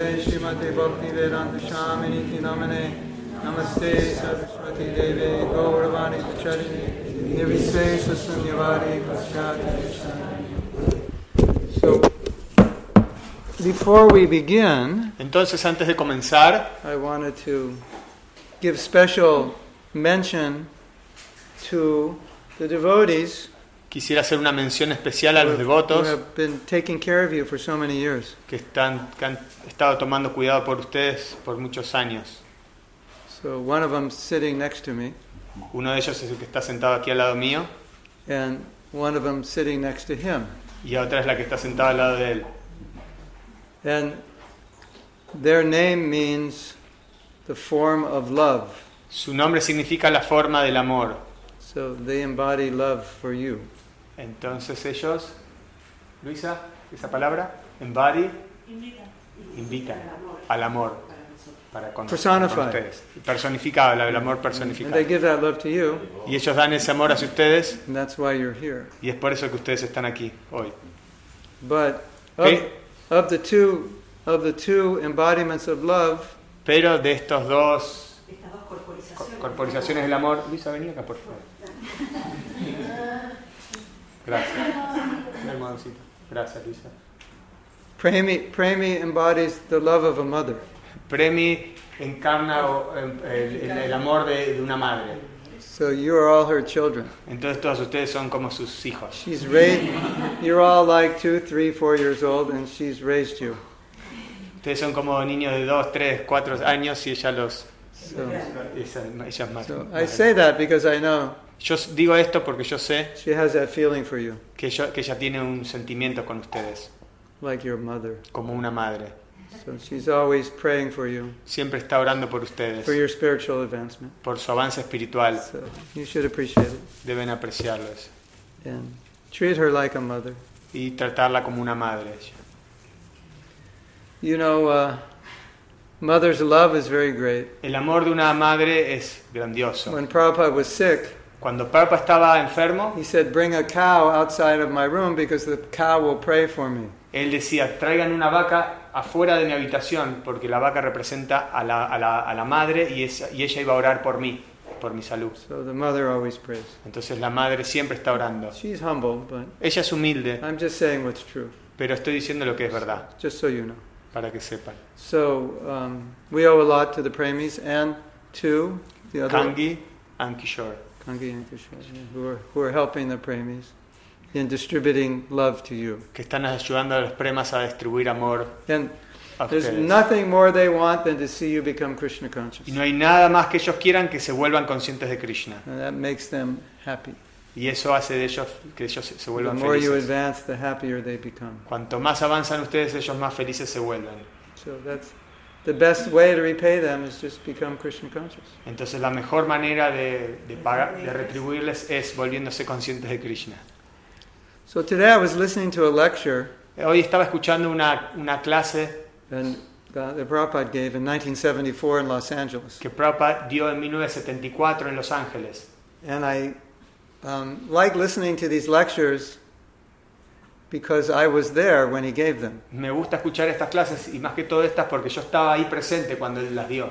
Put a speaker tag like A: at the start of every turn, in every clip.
A: Shrimati Bhakti Vedanta Namane. Namaste Saraswati Deve Gauravani Pacharini Nirvisesa Sunyavadi Paschati So, before we begin,
B: Entonces, antes de comenzar,
A: I wanted to give special mention to the devotees
B: quisiera hacer una mención especial a los devotos que, están, que han estado tomando cuidado por ustedes por muchos años.
A: So, one of them sitting next to me,
B: Uno de ellos es el que está sentado aquí al lado mío
A: and one of them sitting next to him.
B: y otra es la que está sentada al lado de él.
A: And their name means the form of love.
B: Su nombre significa la forma del amor.
A: So they embody love for you.
B: Entonces ellos, Luisa, esa palabra, embody, invita al amor para con,
A: Personified.
B: con ustedes. Personificado, el amor
A: And
B: personificado.
A: they give that love to you,
B: Y ellos dan ese amor hacia ustedes
A: and that's why you're here.
B: y es por eso que ustedes están aquí hoy.
A: But of,
B: Okay.
A: of the two of the two embodiments of love,
B: Pero de estos dos
C: Estas dos
B: co-
C: corporizaciones.
B: corporizaciones del amor, Luisa, vení acá, por favor. Gracias. Ven. Gracias, Luisa.
A: Premi, Premi embodies the love of a mother.
B: Premi encarna el, el- el amor de, de una madre.
A: So you are all her children.
B: Entonces todos ustedes son como sus hijos.
A: She's raised. You're all like two, three, four years old, and she's raised you.
B: Ustedes son como niños de 2, 3, 4 años y ella los...
A: So,
B: Esa, ella es más-
A: so I say that because I know
B: Yo digo esto porque yo sé
A: she has that feeling for you,
B: que, yo, que ella tiene un sentimiento con ustedes,
A: like your mother.
B: como una madre.
A: So she's always praying for you,
B: Siempre está orando por ustedes,
A: for your spiritual advancement.
B: por su avance espiritual.
A: So you should appreciate it
B: Deben apreciarlo eso.
A: and treat her like a mother.
B: y tratarla como una madre.
A: You know, uh, mother's love is very great.
B: El amor de una madre es grandioso.
A: When Prabhupada was sick,
B: Cuando Papa estaba enfermo,
A: he said, Bring a cow outside of my room because the cow will pray for me.
B: él decía, traigan una vaca afuera de mi habitación, porque la vaca representa a la, a la- a la madre y, esa- y ella iba a orar por mí, por mi salud.
A: So the mother always prays.
B: Entonces la madre siempre está orando.
A: She's humble, but
B: Ella es humilde,
A: I'm just saying what's true,
B: pero estoy diciendo lo que es verdad,
A: just so you know.
B: para que sepan.
A: So um, we owe a lot to the Premis and to the other
B: Kangi and Kishore,
A: Kangi and Kishore, yeah, who are who are helping the Premis in distributing love to you.
B: que están ayudando a los premas a distribuir amor
A: And
B: a
A: there's
B: ustedes.
A: nothing more they want than to see you become Krishna conscious,
B: Y no hay nada más que ellos quieran que se vuelvan conscientes de Krishna.
A: and that makes them happy.
B: Y eso hace de ellos que ellos se se
A: The
B: vuelvan
A: more you
B: felices.
A: advance, the happier they become.
B: Cuanto más avanzan ustedes, ellos más felices se vuelven.
A: So that's the best way to repay them is just become Krishna conscious.
B: Entonces la mejor manera de, de pagar, de retribuirles es volviéndose conscientes de Krishna.
A: So today I was listening to a lecture
B: Hoy estaba escuchando una, una clase
A: and uh, the Prabhupada gave in 1974 in Los Angeles.
B: que Prabhupada dio en 1974 en Los Ángeles.
A: And I um, like listening to these lectures because I was there when he gave them.
B: Me gusta escuchar estas clases y más que todo estas porque yo estaba ahí presente cuando él las dio.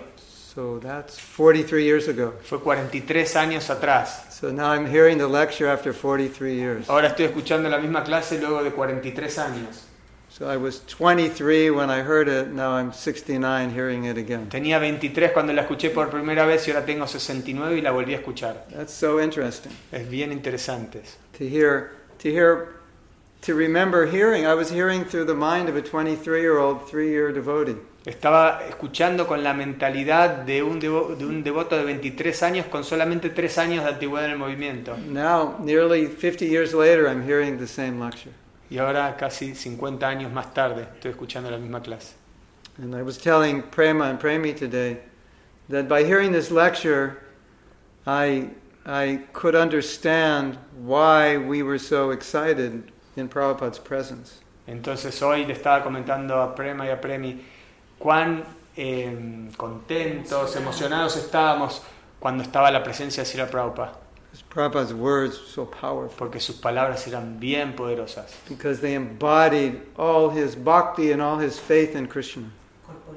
A: So that's 43 years ago.
B: Fue 43 años atrás.
A: So now I'm hearing the lecture after 43 years.
B: Ahora estoy escuchando la misma clase luego de 43 años.
A: So I was 23 when I heard it, now I'm 69 hearing it again.
B: Tenía 23 cuando la escuché por primera vez y ahora tengo 69 y la volví a escuchar.
A: That's so interesting
B: Es bien interesante.
A: to hear, to hear, to remember hearing. I was hearing through the mind of a 23 year old, three year devotee.
B: Estaba escuchando con la mentalidad de un, devo- de un devoto de 23 años con solamente 3 años de antigüedad en el movimiento.
A: Now, nearly 50 years later, I'm hearing the same lecture.
B: Y ahora, casi 50 años más tarde, estoy escuchando la misma clase.
A: And I was telling Prema and Premi today that by hearing this lecture, I, I could understand why we were so excited in Prabhupada's presence.
B: Entonces hoy le estaba comentando a Prema y a Premi cuán eh, contentos, emocionados estábamos cuando estaba la presencia de Sri Prabhupada.
A: Prabhupada's words were so powerful.
B: porque sus palabras eran bien poderosas,
A: Because they embodied all his bhakti and all his faith in Krishna.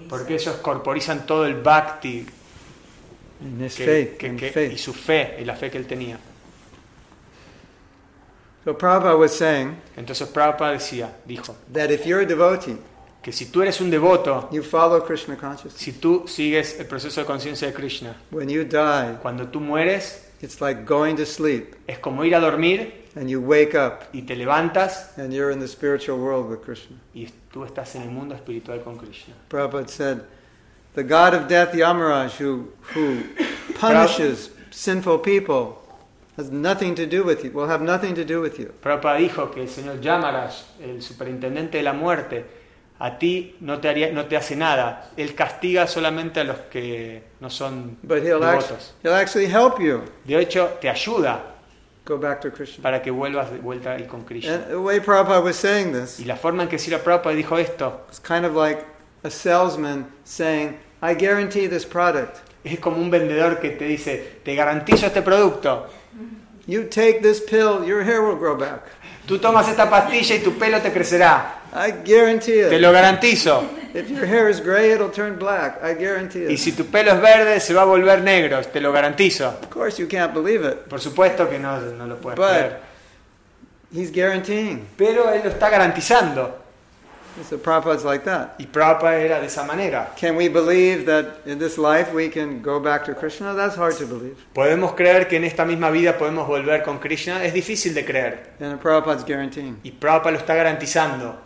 B: porque ellos corporizan todo el bhakti que-
A: faith,
B: que- que- y su fe, y la fe que él tenía.
A: So Prabhupada was saying
B: Entonces Prabhupada decía, dijo,
A: that if you're a devotee,
B: que si tú eres un devoto,
A: you follow Krishna consciousness.
B: si tú sigues el proceso de conciencia de Krishna,
A: When you die,
B: cuando tú mueres,
A: it's like going to sleep
B: es como ir a dormir
A: and you wake up
B: y te levantas
A: and you're in the spiritual world with Krishna.
B: y tú estás en el mundo espiritual con Krishna.
A: Prabhupada said, the god of death, Yamaraj, who, who punishes sinful people, has nothing to do with you, will have nothing to do with you.
B: Prabhupada dijo que el señor Yamaraj, el superintendente de la muerte, a ti no te, haría, no te hace nada. Él castiga solamente a los que no son
A: But he'll, act,
B: devotos.
A: he'll actually help you
B: De hecho, te ayuda
A: go back to Krishna.
B: para que vuelvas de vuelta ahí con Krishna.
A: And the way Prabhupada was saying this
B: Y la forma en que Srila Prabhupada dijo esto
A: is kind of like a salesman saying, I guarantee this product.
B: es como un vendedor que te dice, te garantizo este producto.
A: You take this pill, your hair will grow back.
B: Tú tomas esta pastilla y tu pelo te crecerá.
A: I guarantee
B: Te
A: it.
B: lo garantizo.
A: If your hair is gray, it'll turn black. I guarantee
B: Y
A: it.
B: si tu pelo es verde, se va a volver negro. Te lo garantizo.
A: Of course, you can't believe it,
B: Por supuesto que no, no lo puedes
A: But-
B: creer.
A: he's guaranteeing.
B: Pero él lo está garantizando.
A: So Prabhupada's like that.
B: Y Prabhupada era de esa manera.
A: Can we believe that in this life we can go back to Krishna? That's hard to believe.
B: ¿Podemos creer que en esta misma vida podemos volver con Krishna? Es difícil de creer.
A: And Prabhupada's guaranteeing.
B: Y Prabhupada lo está garantizando.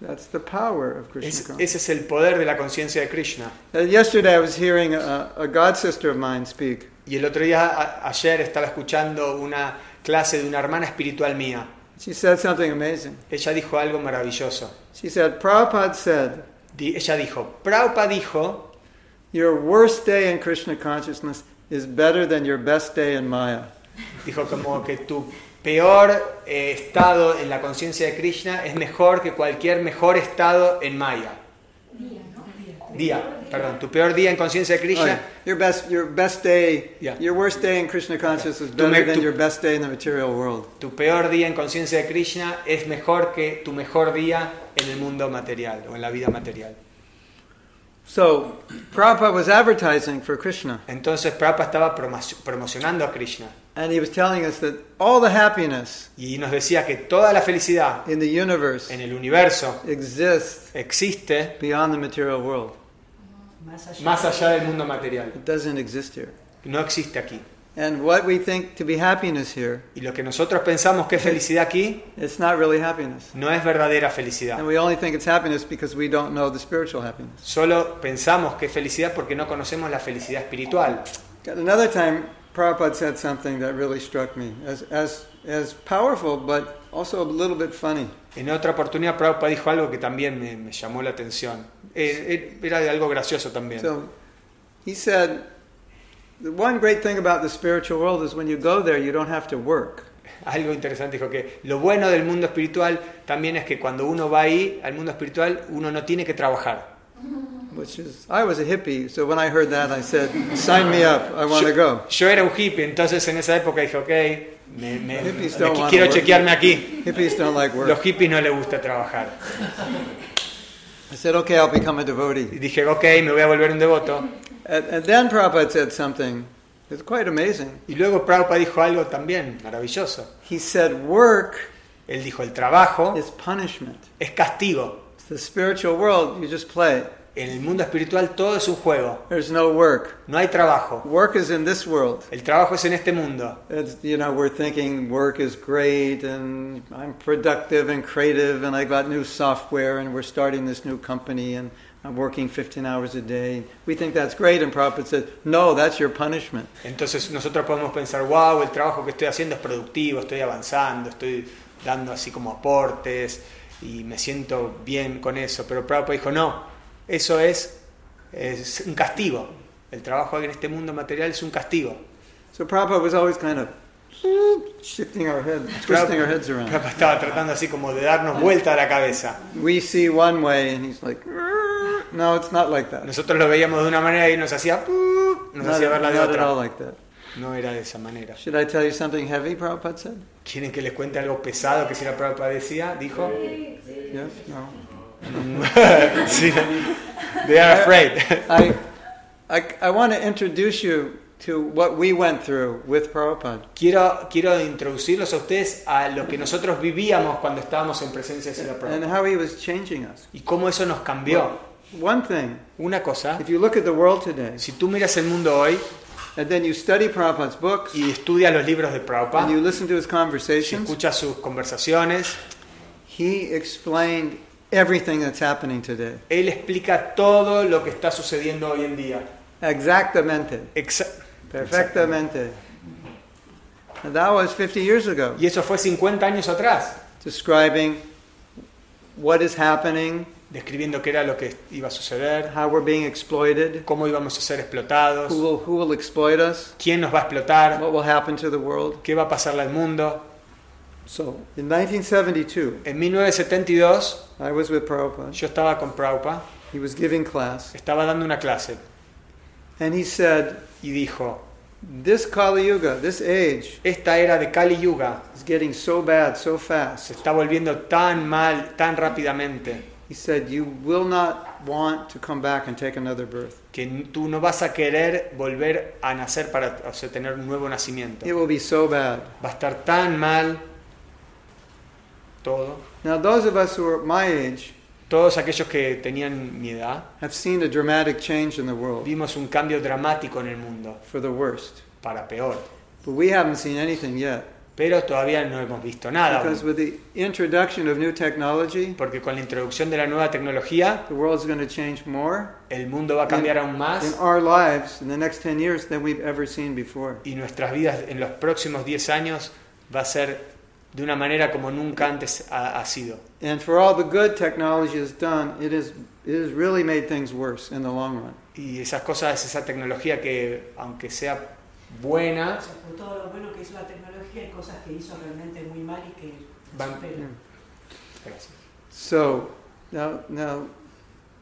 A: That's the power of Krishna
B: Es- ese es el poder de la conciencia de Krishna.
A: Uh, yesterday I was hearing a, a god sister of mine speak.
B: Y el otro día, a- ayer, estaba escuchando una clase de una hermana espiritual mía.
A: She said something amazing.
B: Ella dijo algo maravilloso.
A: She said, Prabhupada said,
B: Di- Ella dijo, Prabhupada dijo,
A: Your worst day in Krishna consciousness is better than your best day in Maya.
B: dijo como que tu peor eh, estado en la conciencia de Krishna es mejor que cualquier mejor estado en Maya. Día, perdón, tu peor día en conciencia de
A: Oh,
B: Krishna
A: yeah. Your best, your best day,
B: Yeah.
A: your worst day in Krishna consciousness is
B: Tu me-
A: better than
B: tu-
A: your best day in the material world.
B: Tu peor día en conciencia de Krishna es mejor que tu mejor día en el mundo material o en la vida material.
A: So, Prabhupada was advertising for Krishna,
B: Entonces Prabhupada estaba promo- promocionando a Krishna
A: and he was telling us that all the happiness
B: y nos decía que toda la felicidad
A: in the universe
B: en el universo
A: exists
B: existe
A: beyond the material world.
C: Más allá.
B: más allá del mundo material.
A: It doesn't exist here.
B: No existe aquí.
A: And what we think to be happiness here,
B: Y lo que nosotros pensamos que es felicidad aquí
A: it's not really happiness.
B: no es verdadera felicidad.
A: And we only think it's happiness because we don't know the spiritual happiness.
B: Solo pensamos que es felicidad porque no conocemos la felicidad espiritual.
A: Another time, Prabhupada said something that really struck me as, as, as powerful, but also a little bit funny.
B: En otra oportunidad Prabhupada dijo algo que también me, me llamó la atención. Eh, eh, era de algo gracioso también.
A: So he said, The one great thing about the spiritual world is when you go there, you don't have to work.
B: Algo interesante dijo que lo bueno del mundo espiritual también es que cuando uno va ahí al mundo espiritual uno no tiene que trabajar.
A: Which is, I was a hippie, so when I heard that, I said, Sign me up, I want to go.
B: Yo era un hippie, entonces en esa época dije, ok, me, me- me- quiero chequearme aquí.
A: Hippies don't like work.
B: Los hippies no les gusta trabajar.
A: I said, Okay, I'll become a devotee.
B: dije, ok, me voy a volver un devoto.
A: And, and then Prabhupada said something It's quite amazing.
B: Y luego Prabhupada dijo algo también maravilloso.
A: He said, Work
B: Él dijo, el trabajo
A: is punishment.
B: es castigo.
A: It's the spiritual world, you just play.
B: En el mundo espiritual todo es un juego.
A: There's no work.
B: No hay trabajo.
A: Work is in this world.
B: El trabajo es en este mundo.
A: It's, you know, we're thinking work is great and I'm productive and creative and I got new software and we're starting this new company and I'm working 15 hours a day. We think that's great and Prabhupada said, no, that's your punishment.
B: Entonces nosotros podemos pensar, wow, el trabajo que estoy haciendo es productivo, estoy avanzando, estoy dando así como aportes y me siento bien con eso. Pero Prabhupada dijo, no, eso es, es un castigo. El trabajo en este mundo material es un castigo.
A: So Prabhupada was always kind of shifting our head, twisting our heads around.
B: Prabhupada estaba tratando así como de darnos vuelta a la cabeza.
A: We see one way and he's like, no, it's not like that.
B: Nosotros lo veíamos de una manera y nos hacía, nos hacía verla de
A: not at all
B: otra.
A: like that.
B: No era de esa manera.
A: Should I tell you something heavy, Prabhupada said?
B: ¿Quieren que les cuente algo pesado que si la Prabhupada decía? Dijo.
A: Yes? No?
B: sí. They are afraid.
A: I, I, I want to introduce you to what we went through with Prabhupada.
B: quiero, quiero introducirlos a ustedes a lo que nosotros vivíamos cuando estábamos en presencia de Srila
A: and
B: Prabhupada.
A: how he was changing us.
B: Y cómo eso nos cambió.
A: One thing,
B: Una cosa,
A: if you look at the world today,
B: si tú miras el mundo hoy
A: and then you study Prabhupada's books,
B: y estudias los libros de
A: and
B: Prabhupada,
A: you listen to his conversations,
B: escuchas sus conversaciones,
A: he explained everything that's happening today.
B: él explica todo lo que está sucediendo hoy en día.
A: Exactamente.
B: Exa-
A: Perfectamente. And that was 50 years ago,
B: y eso fue 50 años atrás,
A: describing what is happening,
B: describiendo qué era lo que iba a suceder,
A: how we're being exploited,
B: cómo íbamos a ser explotados,
A: who will, who will exploit us,
B: quién nos va a explotar,
A: what will happen to the world.
B: qué va a pasarle al mundo.
A: So, in 1972,
B: En 1972
A: I was with Prabhupada.
B: yo estaba con Prabhupada,
A: He was giving class,
B: estaba dando una clase
A: and he said,
B: y dijo,
A: This Kali Yuga, this age,
B: esta era de Kali Yuga
A: is getting so bad so
B: se
A: fast.
B: está volviendo tan mal, tan rápidamente,
A: He said, You will not want to come back and take another birth.
B: que tú no vas a querer volver a nacer para o sea, tener un nuevo nacimiento.
A: It will be so bad.
B: Va a estar tan mal todo.
A: Now, those of us who are my age
B: Todos aquellos que tenían mi edad,
A: have seen a dramatic change in the world
B: vimos un cambio dramático en el mundo,
A: for the worst.
B: para peor.
A: But we haven't seen anything yet.
B: Pero todavía no hemos visto nada.
A: Because with the introduction of new technology,
B: Porque con la introducción de la nueva tecnología,
A: the world's going to change more
B: el mundo va a cambiar aún
A: in
B: más
A: our lives in the next 10 years than we've ever seen before.
B: y nuestras vidas en los próximos 10 años va a ser de una manera como nunca antes ha, ha sido.
A: And for all the good technology has done, it has, it has really made things worse in the long run.
B: Y esas cosas, esa tecnología que aunque sea buena,
C: O sea, por todo lo bueno que hizo la tecnología, hay cosas que hizo realmente muy mal y que
B: Van-
C: superan.
B: Gracias.
A: So now, now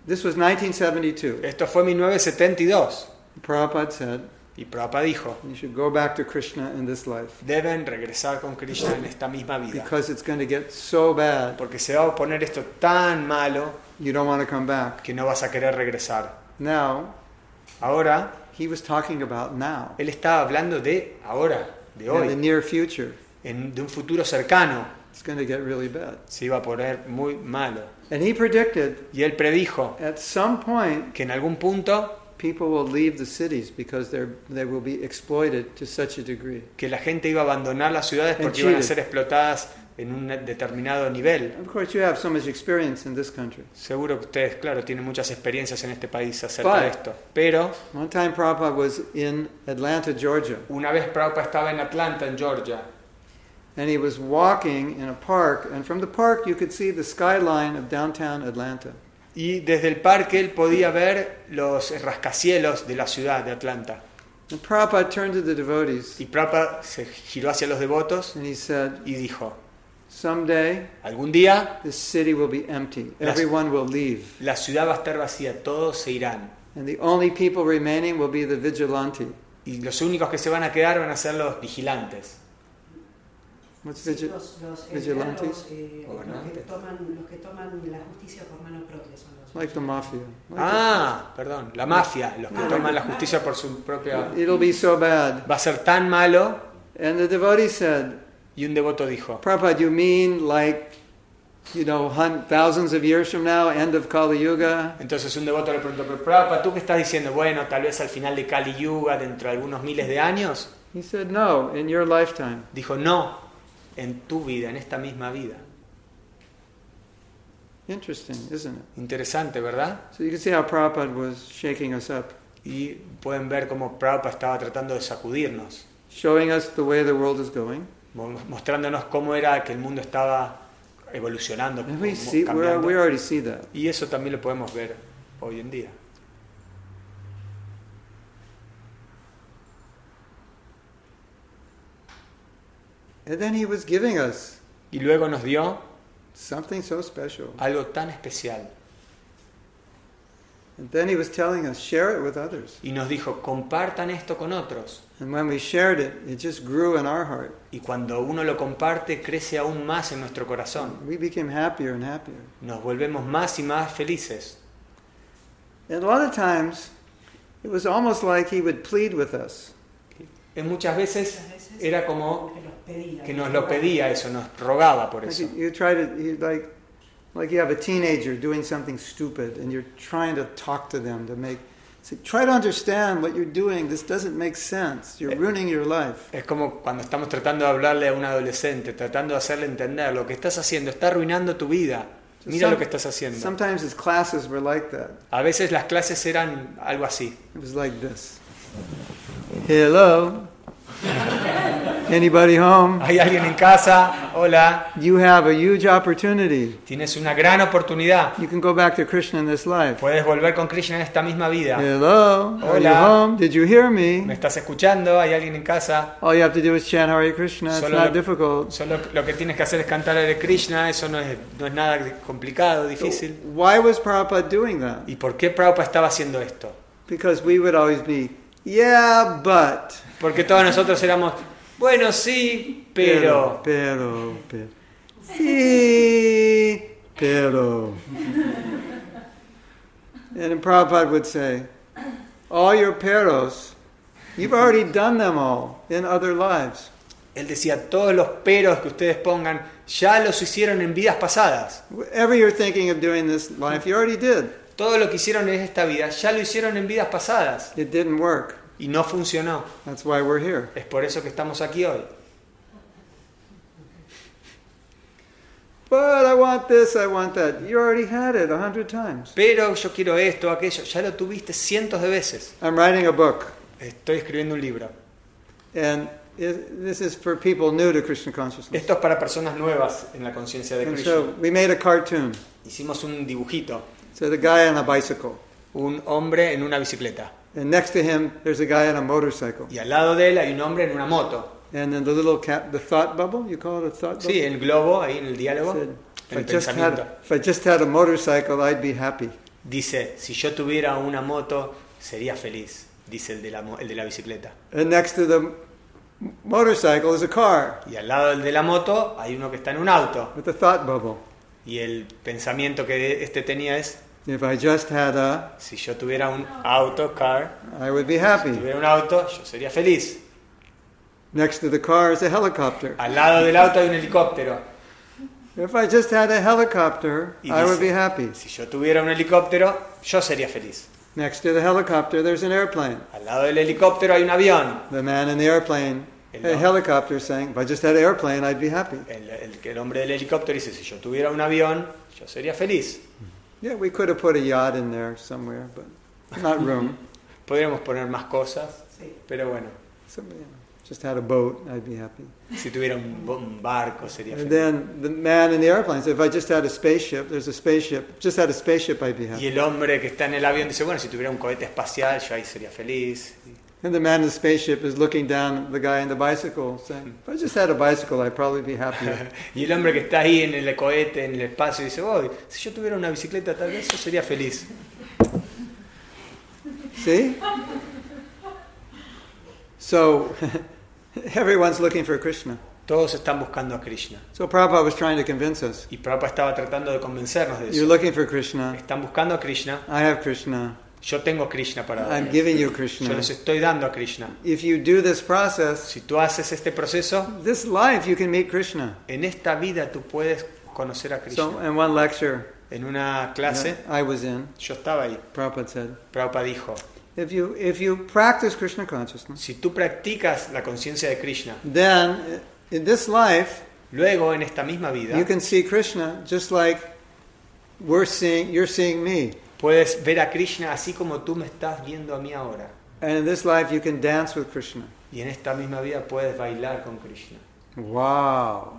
A: this was 1972.
B: esto fue 1972
A: Prabhupada said,
B: y Prabhupada dijo,
A: you should go back to Krishna in this life
B: deben regresar con Krishna en esta misma vida.
A: because it's going to get so bad
B: Porque se va a poner esto tan malo
A: you don't want to come back.
B: que no vas a querer regresar.
A: Now,
B: Ahora,
A: he was talking about now,
B: él está hablando de ahora, de
A: in the
B: hoy,
A: near future.
B: en- de un futuro cercano.
A: It's going to get really bad.
B: Se iba a poner muy malo.
A: And he predicted
B: Y él predijo
A: at some point
B: que en algún punto
A: people will leave the cities because they're, they will be exploited to such a degree.
B: que la gente iba a abandonar las ciudades porque iban a ser explotadas en un determinado nivel.
A: Of course, you have so much experience in this country.
B: Seguro que ustedes, claro, tienen muchas experiencias en este país acerca
A: But-
B: de esto. Pero
A: One time Prabhupada was in Atlanta, Georgia,
B: una vez Prabhupada estaba en Atlanta, en Georgia,
A: and he was walking in a park, and from the park you could see the skyline of downtown Atlanta.
B: Y desde el parque él podía ver los rascacielos de la ciudad de Atlanta.
A: And Prabhupada turned to the devotees
B: Y Prabhupada se giró hacia los devotos
A: and he said,
B: y dijo,
A: Someday
B: algún día
A: this city will be empty. Everyone will leave.
B: la ciudad va a estar vacía, todos se irán.
A: And the only people remaining will be the vigilante.
B: Y los únicos que se van a quedar van a ser los vigilantes.
C: Sí,
A: vigil-
C: los, los,
A: vigilantes?
C: los, eh, los, que toman, los que toman la justicia por mano propia son los
A: Like the mafia. Like
B: Ah, perdón, la mafia, los que toman la justicia por su propia...
A: the- It'll be so bad.
B: Va a ser tan malo.
A: And the devotee said,
B: Y un devoto dijo,
A: Prabhupada, you mean like, you know, thousands of years from now, end of Kali Yuga?
B: entonces un devoto le preguntó, pero Prabhupada, ¿tú qué estás diciendo? Bueno, tal vez al final de Kali Yuga, dentro de algunos miles de años.
A: He said, no, in your lifetime.
B: Dijo, no, en tu vida, en esta misma vida.
A: Interesting, isn't it?
B: Interesante, ¿verdad?
A: So you can see how Prabhupada was shaking us up,
B: Y pueden ver cómo Prabhupada estaba tratando de sacudirnos,
A: showing us the way the world is going.
B: mo- mostrándonos cómo era que el mundo estaba evolucionando,
A: And we, see,
B: cambiando.
A: we already see that.
B: Y eso también lo podemos ver hoy en día.
A: And then he was giving us
B: Y luego nos dio
A: something so special.
B: algo tan especial.
A: And then he was telling us, share it with others.
B: Y nos dijo, compartan esto con otros.
A: And when we shared it, it just grew in our heart.
B: Y cuando uno lo comparte, crece aún más en nuestro corazón.
A: We became happier and happier.
B: Nos volvemos más y más felices.
A: And a lot of times, it was almost like he would plead with us.
B: En muchas veces era como
C: pedía.
B: que nos lo pedía eso, nos rogaba por eso.
A: you, try to, you like, like you have a teenager doing something stupid, and you're trying to talk to them to make. Say, try to understand what you're doing. This doesn't make sense. You're ruining your life.
B: Es como cuando estamos tratando de hablarle a un adolescente, tratando de hacerle entender lo que estás haciendo, está arruinando tu vida. Mira
A: Some-
B: lo que estás haciendo.
A: Sometimes his classes were like that.
B: A veces las clases eran algo así.
A: It was like this. Hello. Anybody home?
B: Hay alguien en casa, hola,
A: You have a huge opportunity.
B: tienes una gran oportunidad.
A: You can go back to Krishna in this life.
B: Puedes volver con Krishna en esta misma vida.
A: Hello. Are you
B: Hola.
A: home? Did you hear
B: ¿Me
A: me?
B: estás escuchando? ¿Hay alguien en casa?
A: All you have to do is chant Hare Krishna. It's
B: Solo
A: not
B: lo-
A: difficult.
B: Solo lo que tienes que hacer es cantar a Krishna, eso no es, no es nada complicado, difícil.
A: Why was Prabhupada doing that?
B: ¿Y por qué Prabhupada estaba haciendo esto?
A: Because we would always be, yeah, but.
B: Porque todos nosotros éramos, bueno, sí, pero...
A: Pero, pero. Sí, pero. And Prabhupada would say, all your peros, you've already done them all in other lives.
B: Él decía, todos los peros que ustedes pongan ya los hicieron en vidas pasadas.
A: Whatever you're thinking of doing this life, you already did.
B: Todo lo que hicieron en esta vida ya lo hicieron en vidas pasadas.
A: It didn't work.
B: Y no funcionó.
A: That's why we're here.
B: Es por eso que estamos aquí hoy.
A: But I want this, I want that. You already had it a hundred times.
B: Pero yo quiero esto, aquello. Ya lo tuviste cientos de veces.
A: I'm writing a book,
B: Estoy escribiendo un libro.
A: and this is for people new to Krishna consciousness.
B: Esto es para personas nuevas en la conciencia de
A: And
B: Krishna.
A: so we made a cartoon.
B: Hicimos un dibujito.
A: So the guy on a bicycle,
B: Un hombre en una bicicleta.
A: And next to him there's a guy on a motorcycle,
B: Y al lado de él hay un hombre en una moto.
A: and then the little cat, the thought bubble. You call it a thought bubble.
B: Sí, el globo ahí en el diálogo.
A: Said, if I
B: El
A: just
B: pensamiento.
A: had, if I just had a motorcycle, I'd be happy.
B: Dice, si yo tuviera una moto, sería feliz. Dice el de la, el de la bicicleta.
A: And next to the motorcycle is a car
B: Y al lado del de la moto hay uno que está en un auto.
A: with a thought bubble.
B: Y el pensamiento que este tenía es,
A: If I just had a,
B: si yo tuviera un auto, car,
A: I would be
B: si
A: happy.
B: tuviera un auto, yo sería feliz.
A: Next to the car is a helicopter.
B: Al lado del auto hay un helicóptero.
A: If I just had a helicopter,
B: Y
A: I would be happy.
B: Si yo tuviera un helicóptero, yo sería feliz.
A: Next to the helicopter, there's an airplane.
B: Al lado del helicóptero hay un avión.
A: The man in the airplane,
B: El
A: a helicopter, saying, if I just had an airplane, I'd be happy.
B: El, el, el hombre del helicóptero dice, si yo tuviera un avión, yo sería feliz.
A: Yeah, we could have put a yacht in there somewhere, but not room.
B: Podríamos poner más cosas,
C: Sí.
B: pero bueno,
A: So, you know, just had a boat, I'd be happy.
B: si tuviera un, un barco sería
A: And then the man in the airplane said, if I just had a spaceship, there's a spaceship, just had a spaceship, I'd be happy.
B: Y
A: happy.
B: el hombre que está en el avión dice, bueno, si tuviera un cohete espacial, yo ahí sería feliz.
A: And the man in the spaceship is looking down at the guy in the bicycle, saying, if I just had a bicycle, I'd probably be happier.
B: Y el hombre que está ahí en el cohete, en el espacio, dice, oh, si yo tuviera una bicicleta, tal vez yo sería feliz.
A: See? So, everyone's looking for Krishna.
B: Todos están buscando a Krishna.
A: So Prabhupada was trying to convince us.
B: Y Prabhupada estaba tratando de convencernos de eso.
A: You're looking for Krishna.
B: Están buscando a Krishna.
A: I have Krishna.
B: Yo tengo Krishna para
A: I'm
B: darles.
A: giving you
B: Yo
A: Krishna.
B: les estoy dando a Krishna.
A: If you do this process,
B: Si tú haces este proceso,
A: this life you can meet Krishna.
B: en esta vida tú puedes conocer a
A: So,
B: Krishna.
A: in one lecture
B: En una clase,
A: I was in,
B: yo estaba ahí.
A: Prabhupada said,
B: Prabhupada dijo,
A: if you, if you practice Krishna consciousness,
B: si tú practicas la conciencia de Krishna,
A: then in this life
B: luego en esta misma vida
A: you can see Krishna just like we're seeing, you're seeing me.
B: Puedes ver a Krishna así como tú me estás viendo a mí ahora.
A: And in this life you can dance with Krishna.
B: Y en esta misma vida puedes bailar con Krishna.
A: Wow.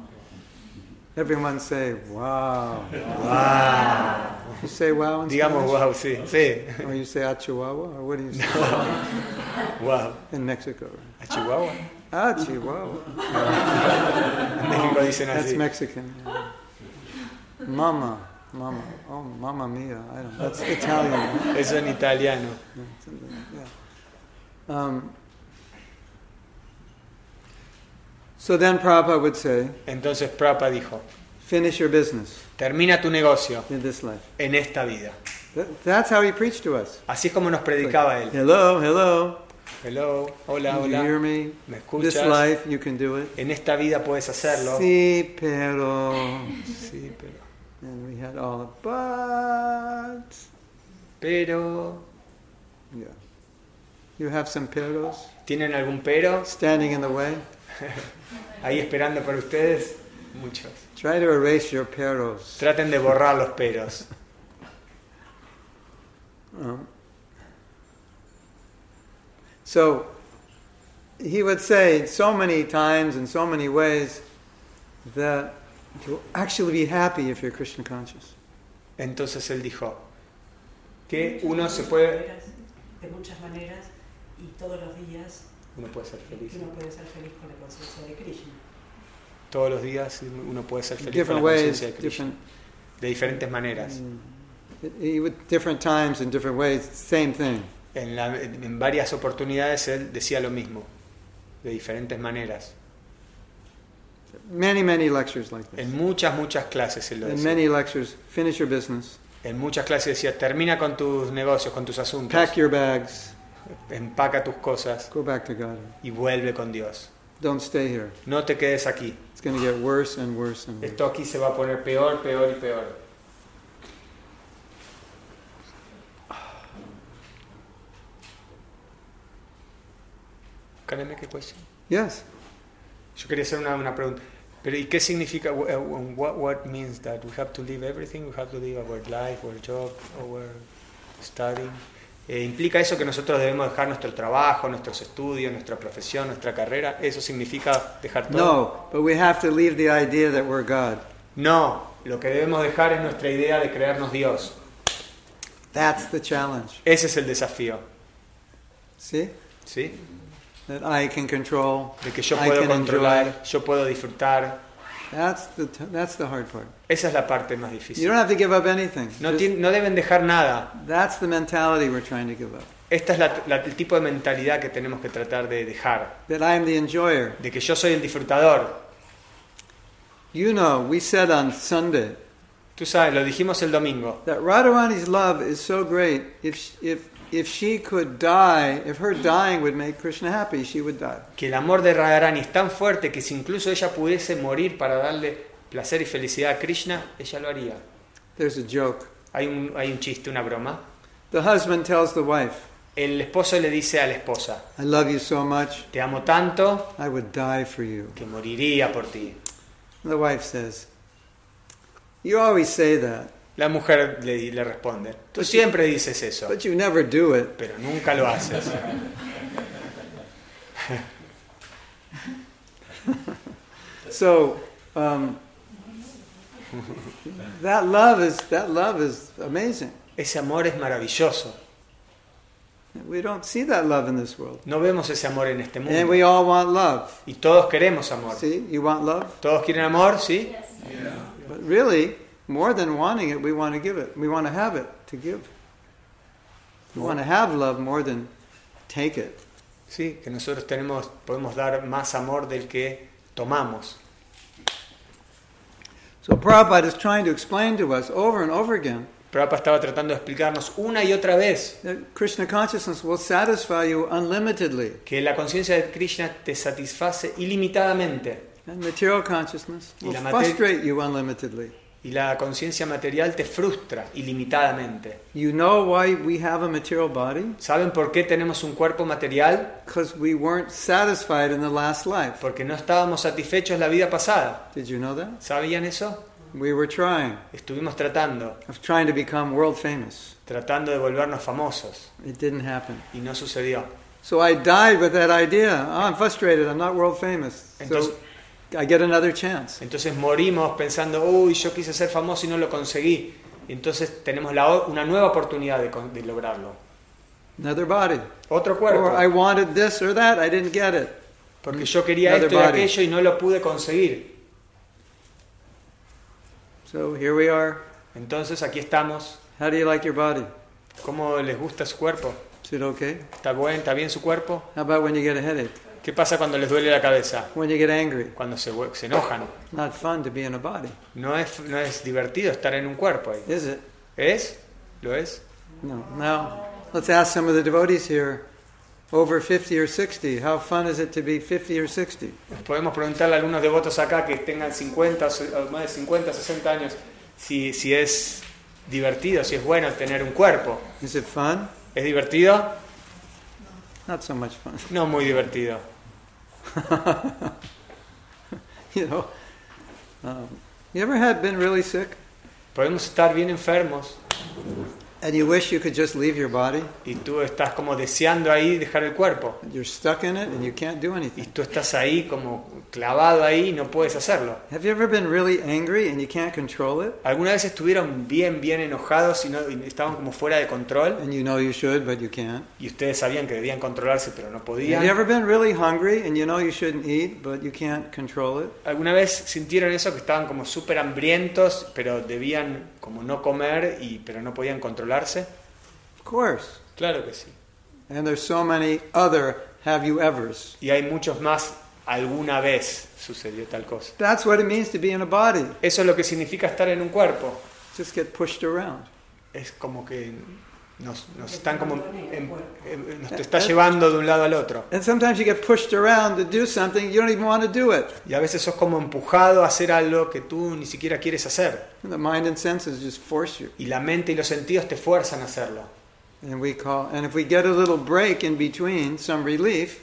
A: Everyone say, wow.
B: ¡Wow!
A: You say wow in
B: Digamos
A: Spanish?
B: wow, sí, sí.
A: Or you say a Chihuahua? Or what do you say
B: Wow.
A: in Mexico?
B: ¿A Chihuahua?
A: Ah, Chihuahua.
B: México dicen
A: That's
B: así.
A: Mexican. yeah. Mama. Mama. Oh, mamma mia. I don't know. That's Italian. right?
B: Eso en italiano.
A: Yeah. Um, so then Prabhupada would say,
B: Entonces Prabhupada dijo,
A: finish your business
B: termina tu negocio
A: in this life.
B: en esta vida.
A: That- That's how he preached to us.
B: Así es como nos predicaba él.
A: Hello, hello.
B: Hello, hola,
A: Do you hear
B: hola.
A: me?
B: ¿Me
A: This
B: escuchas?
A: life, you can do it.
B: En esta vida puedes hacerlo.
A: Sí, pero.
B: Sí, pero...
A: And we had all the buts.
B: Pero...
A: Yeah. You have some peros
B: ¿Tienen algún pero
A: standing in the way?
B: ahí esperando por ustedes? Muchos.
A: Try to erase your peros.
B: Traten de borrar los peros.
A: Um, so he would say so many times in so many ways that you'll actually be happy if you're Krishna conscious.
B: Entonces él dijo que uno se puede...
C: De muchas maneras y todos los días
B: Uno puede ser feliz.
C: uno puede ser feliz con la conciencia de Krishna.
B: Todos los días uno puede ser feliz con la
A: ways,
B: conciencia de Krishna. De diferentes maneras.
A: he would, different times in different ways, same thing.
B: En, la- en varias oportunidades él decía lo mismo. De diferentes maneras.
A: Many, many lectures like this.
B: En muchas, muchas clases él lo
A: In
B: decía.
A: many lectures, finish your business,
B: En muchas clases decía, termina con tus negocios, con tus asuntos.
A: pack your bags,
B: Empaca tus cosas
A: go back to God.
B: y vuelve con Dios.
A: Don't stay here.
B: No te quedes aquí.
A: It's going to get worse and worse and worse.
B: Esto aquí se va a poner peor, peor y peor. Can I make a question?
A: Yes.
B: Yo quería hacer una, una pregunta. Pero ¿y qué significa? uh, What, what means that we have to leave everything? We have to leave our life, our job, our studying. Eh, ¿Implica eso que nosotros debemos dejar nuestro trabajo, nuestros estudios, nuestra profesión, nuestra carrera? ¿Eso significa dejar todo?
A: No, but we have to leave the idea that we're God.
B: No, lo que debemos dejar es nuestra idea de creernos Dios.
A: That's the challenge.
B: Ese es el desafío,
A: See?
B: ¿sí?
A: That I can control.
B: De que yo
A: I
B: puedo
A: can
B: controlar,
A: enjoy.
B: yo puedo disfrutar.
A: That's the, that's the hard part.
B: Esa es la parte más
A: You
B: difícil.
A: don't have to give up anything.
B: No,
A: Just-
B: no deben dejar nada.
A: that's the mentality we're trying to give up.
B: Esta es la- la- el tipo de mentalidad que tenemos que tratar de dejar.
A: That I am the enjoyer.
B: De que yo soy el disfrutador.
A: You know, we said on Sunday
B: Tú sabes, lo dijimos el domingo.
A: that Radharani's love is so great. If, if, if she could die, if her dying would make Krishna happy, she would die.
B: Que el amor de Radharani es tan fuerte que si incluso ella pudiese morir para darle placer y felicidad a Krishna, ella lo haría.
A: There's a joke.
B: Hay un, hay un chiste, una broma.
A: The husband tells the wife,
B: El esposo le dice a la esposa,
A: I love you so much,
B: te amo tanto
A: I would die for you.
B: que moriría por ti.
A: The wife says, You always say that,
B: La mujer le, le responde, tú siempre dices eso,
A: but you never do it.
B: pero nunca lo haces.
A: So, um, that love is that love is amazing.
B: Ese amor es maravilloso.
A: We don't see that love in this world,
B: No vemos ese amor en este
A: and
B: mundo.
A: we all want love.
B: Y todos queremos amor.
A: See, you want love,
B: ¿Todos quieren amor? ¿Sí?
A: but really, more than wanting it, we want to give it. We want to have it to give. We want to have love more than take it.
B: Sí, que nosotros tenemos, podemos dar más amor del que tomamos.
A: So Prabhupada is trying to explain to us over and over again
B: Prabhupada estaba tratando de explicarnos una y otra vez
A: Krishna consciousness will satisfy you unlimitedly,
B: que la conciencia de Krishna te satisface ilimitadamente
A: and material consciousness
B: Y
A: will
B: la
A: frustrate you unlimitedly.
B: Y la conciencia material te frustra ilimitadamente.
A: You know why we have a material body?
B: ¿Saben por qué tenemos un cuerpo material?
A: Because we weren't satisfied in the last life.
B: Porque no estábamos satisfechos la vida pasada.
A: Did you know that?
B: ¿Sabían eso?
A: We were trying
B: Estuvimos tratando,
A: of trying to become world famous.
B: tratando de volvernos famosos
A: It didn't happen.
B: y no sucedió.
A: So I died with that idea. Oh, I'm frustrated. I'm not world famous. So
B: Entonces-
A: I get another chance.
B: Entonces morimos pensando, uy, yo quise ser famoso y no lo conseguí. Entonces tenemos la una nueva oportunidad de, de lograrlo.
A: Another body.
B: Otro cuerpo.
A: Or I wanted this or that. I didn't get it.
B: Porque yo quería
A: Another
B: esto y
A: body.
B: aquello y no lo pude conseguir.
A: So here we are.
B: Entonces aquí estamos.
A: How do you like your body?
B: ¿Cómo les gusta su cuerpo?
A: Is it okay?
B: ¿Está buen? ¿Está bien su cuerpo?
A: How about when you get a headache?
B: ¿Qué pasa cuando les duele la cabeza?
A: When you get angry?
B: Cuando se, se enojan.
A: Not fun to be in a body,
B: No es, no es divertido estar en un cuerpo ahí.
A: is it?
B: ¿Es? ¿Lo es?
A: No. Now, let's ask some of the devotees here over 50 or 60. How fun is it to be 50 or 60?
B: Podemos preguntarle a algunos devotos acá que tengan 50, o más de 50, 60 años, si, si es divertido, si es bueno tener un cuerpo.
A: Is it fun?
B: ¿Es divertido?
A: Not so much fun.
B: No muy divertido.
A: you know, um, you ever had been really sick?
B: Podemos estar bien enfermos
A: and you wish you could just leave your body?
B: y tú estás como deseando ahí dejar el cuerpo.
A: You're stuck in it and you can't do
B: Y
A: anything.
B: tú estás ahí como clavado ahí y no puedes hacerlo.
A: Have you ever been really angry and you can't control it?
B: ¿Alguna vez estuvieron bien, bien enojados y, no, y estaban como fuera de control?
A: And you know you should, but you can't.
B: Y ustedes sabían que debían controlarse, pero no
A: Have you
B: podían.
A: ever been really hungry and you know you shouldn't eat, but you can't control it?
B: ¿Alguna vez sintieron eso que estaban como súper hambrientos, pero debían como no comer, y, pero no podían controlarse?
A: Of course.
B: Claro que sí.
A: And there's so many other have you evers.
B: Y hay muchos más, alguna vez sucedió tal cosa.
A: That's what it means to be in a body.
B: Eso es lo que significa estar en un cuerpo.
A: Just get pushed around.
B: Es como que nos, nos están como... em- em- nos te está llevando de un lado al otro.
A: And sometimes you get pushed around to do something you don't even want to do it.
B: Y a veces sos como empujado a hacer algo que tú ni siquiera quieres hacer.
A: The mind and senses just force you.
B: Y la mente y los sentidos te fuerzan a hacerlo.
A: And we call and if we get a little break in between, some relief,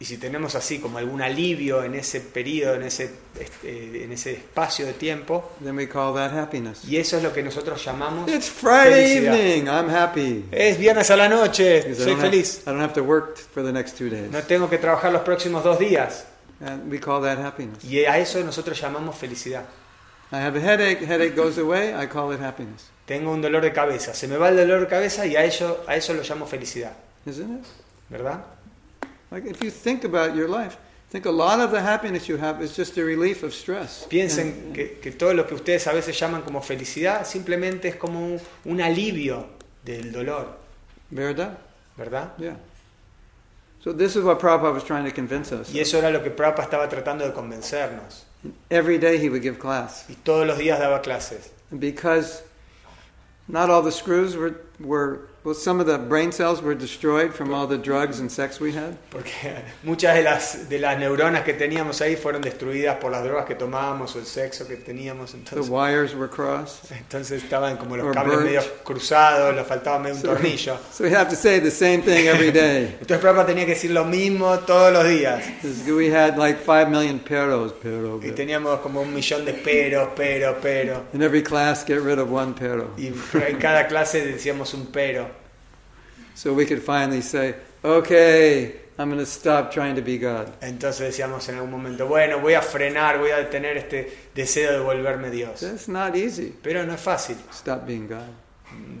B: Y si tenemos así como algún alivio en ese periodo, en ese, este, en ese espacio de tiempo,
A: then we call that happiness.
B: y eso es lo que nosotros llamamos
A: It's Friday
B: felicidad.
A: evening. I'm happy.
B: Es viernes a la noche,
A: Because I
B: soy
A: don't have-
B: feliz.
A: I don't have to work for the next two days.
B: No tengo que trabajar los próximos dos días.
A: And we call that happiness.
B: Y a eso nosotros llamamos felicidad.
A: I have a headache, headache goes away, I call it happiness.
B: Tengo un dolor de cabeza, se me va el dolor de cabeza y a ello, a eso lo llamo felicidad,
A: Isn't it?
B: ¿verdad?
A: Like if you think about your life, think a lot of the happiness you have is just a relief of stress.
B: Piensen que, que todo lo que ustedes a veces llaman como felicidad simplemente es como un, un alivio del dolor,
A: ¿Verdad?
B: ¿verdad?
A: Yeah. So this is what Prabhupada was trying to convince us.
B: Y eso era lo que Prabhupada estaba tratando de convencernos.
A: Every day he would give class.
B: Y todos los días daba clases.
A: And because not all the screws were, were well, some of the brain cells were destroyed from all the drugs and sex we had.
B: Porque muchas de las, de las neuronas que teníamos ahí fueron destruidas por las drogas que tomábamos o el sexo que teníamos.
A: The
B: Entonces,
A: wires were crossed.
B: entonces estaban como los cables
A: burnt.
B: medio cruzados, le faltaba medio un
A: So,
B: tornillo.
A: so we have to say the same thing every day.
B: Entonces Prabhupada tenía que decir lo mismo todos los días.
A: we had like five million peros, pero.
B: Y teníamos como un millón de pero, pero, pero.
A: In every class, get rid of one pero.
B: Y en cada clase decíamos un pero.
A: So we could finally say, okay, I'm going to stop trying to be God.
B: Entonces decíamos en algún momento, bueno, voy a frenar, voy a detener este deseo de volverme Dios.
A: That's not easy.
B: Pero no es fácil
A: Stop being God.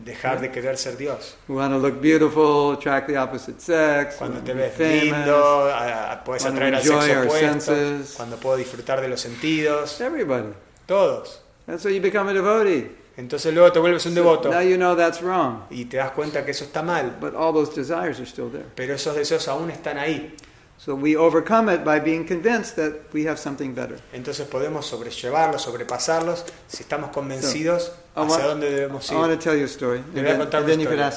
B: dejar de querer ser Dios.
A: We want to look beautiful, attract the opposite sex,
B: Cuando te ves
A: be
B: lindo, a- a- puedes atraer al sexo opuesto,
A: senses.
B: cuando puedo disfrutar de los sentidos,
A: Everybody.
B: todos.
A: That's how you become a devotee.
B: Entonces luego te vuelves un devoto
A: Now you know that's wrong,
B: y te das cuenta que eso está mal,
A: but all those desires are still there.
B: pero esos deseos aún están ahí.
A: So we overcome it by being convinced that we have something better.
B: Entonces podemos sobrellevarlos, sobrepasarlos, si estamos convencidos
A: I
B: hacia
A: want-
B: dónde debemos
A: I want
B: ir.
A: to tell you a story,
B: Le voy a contar una historia.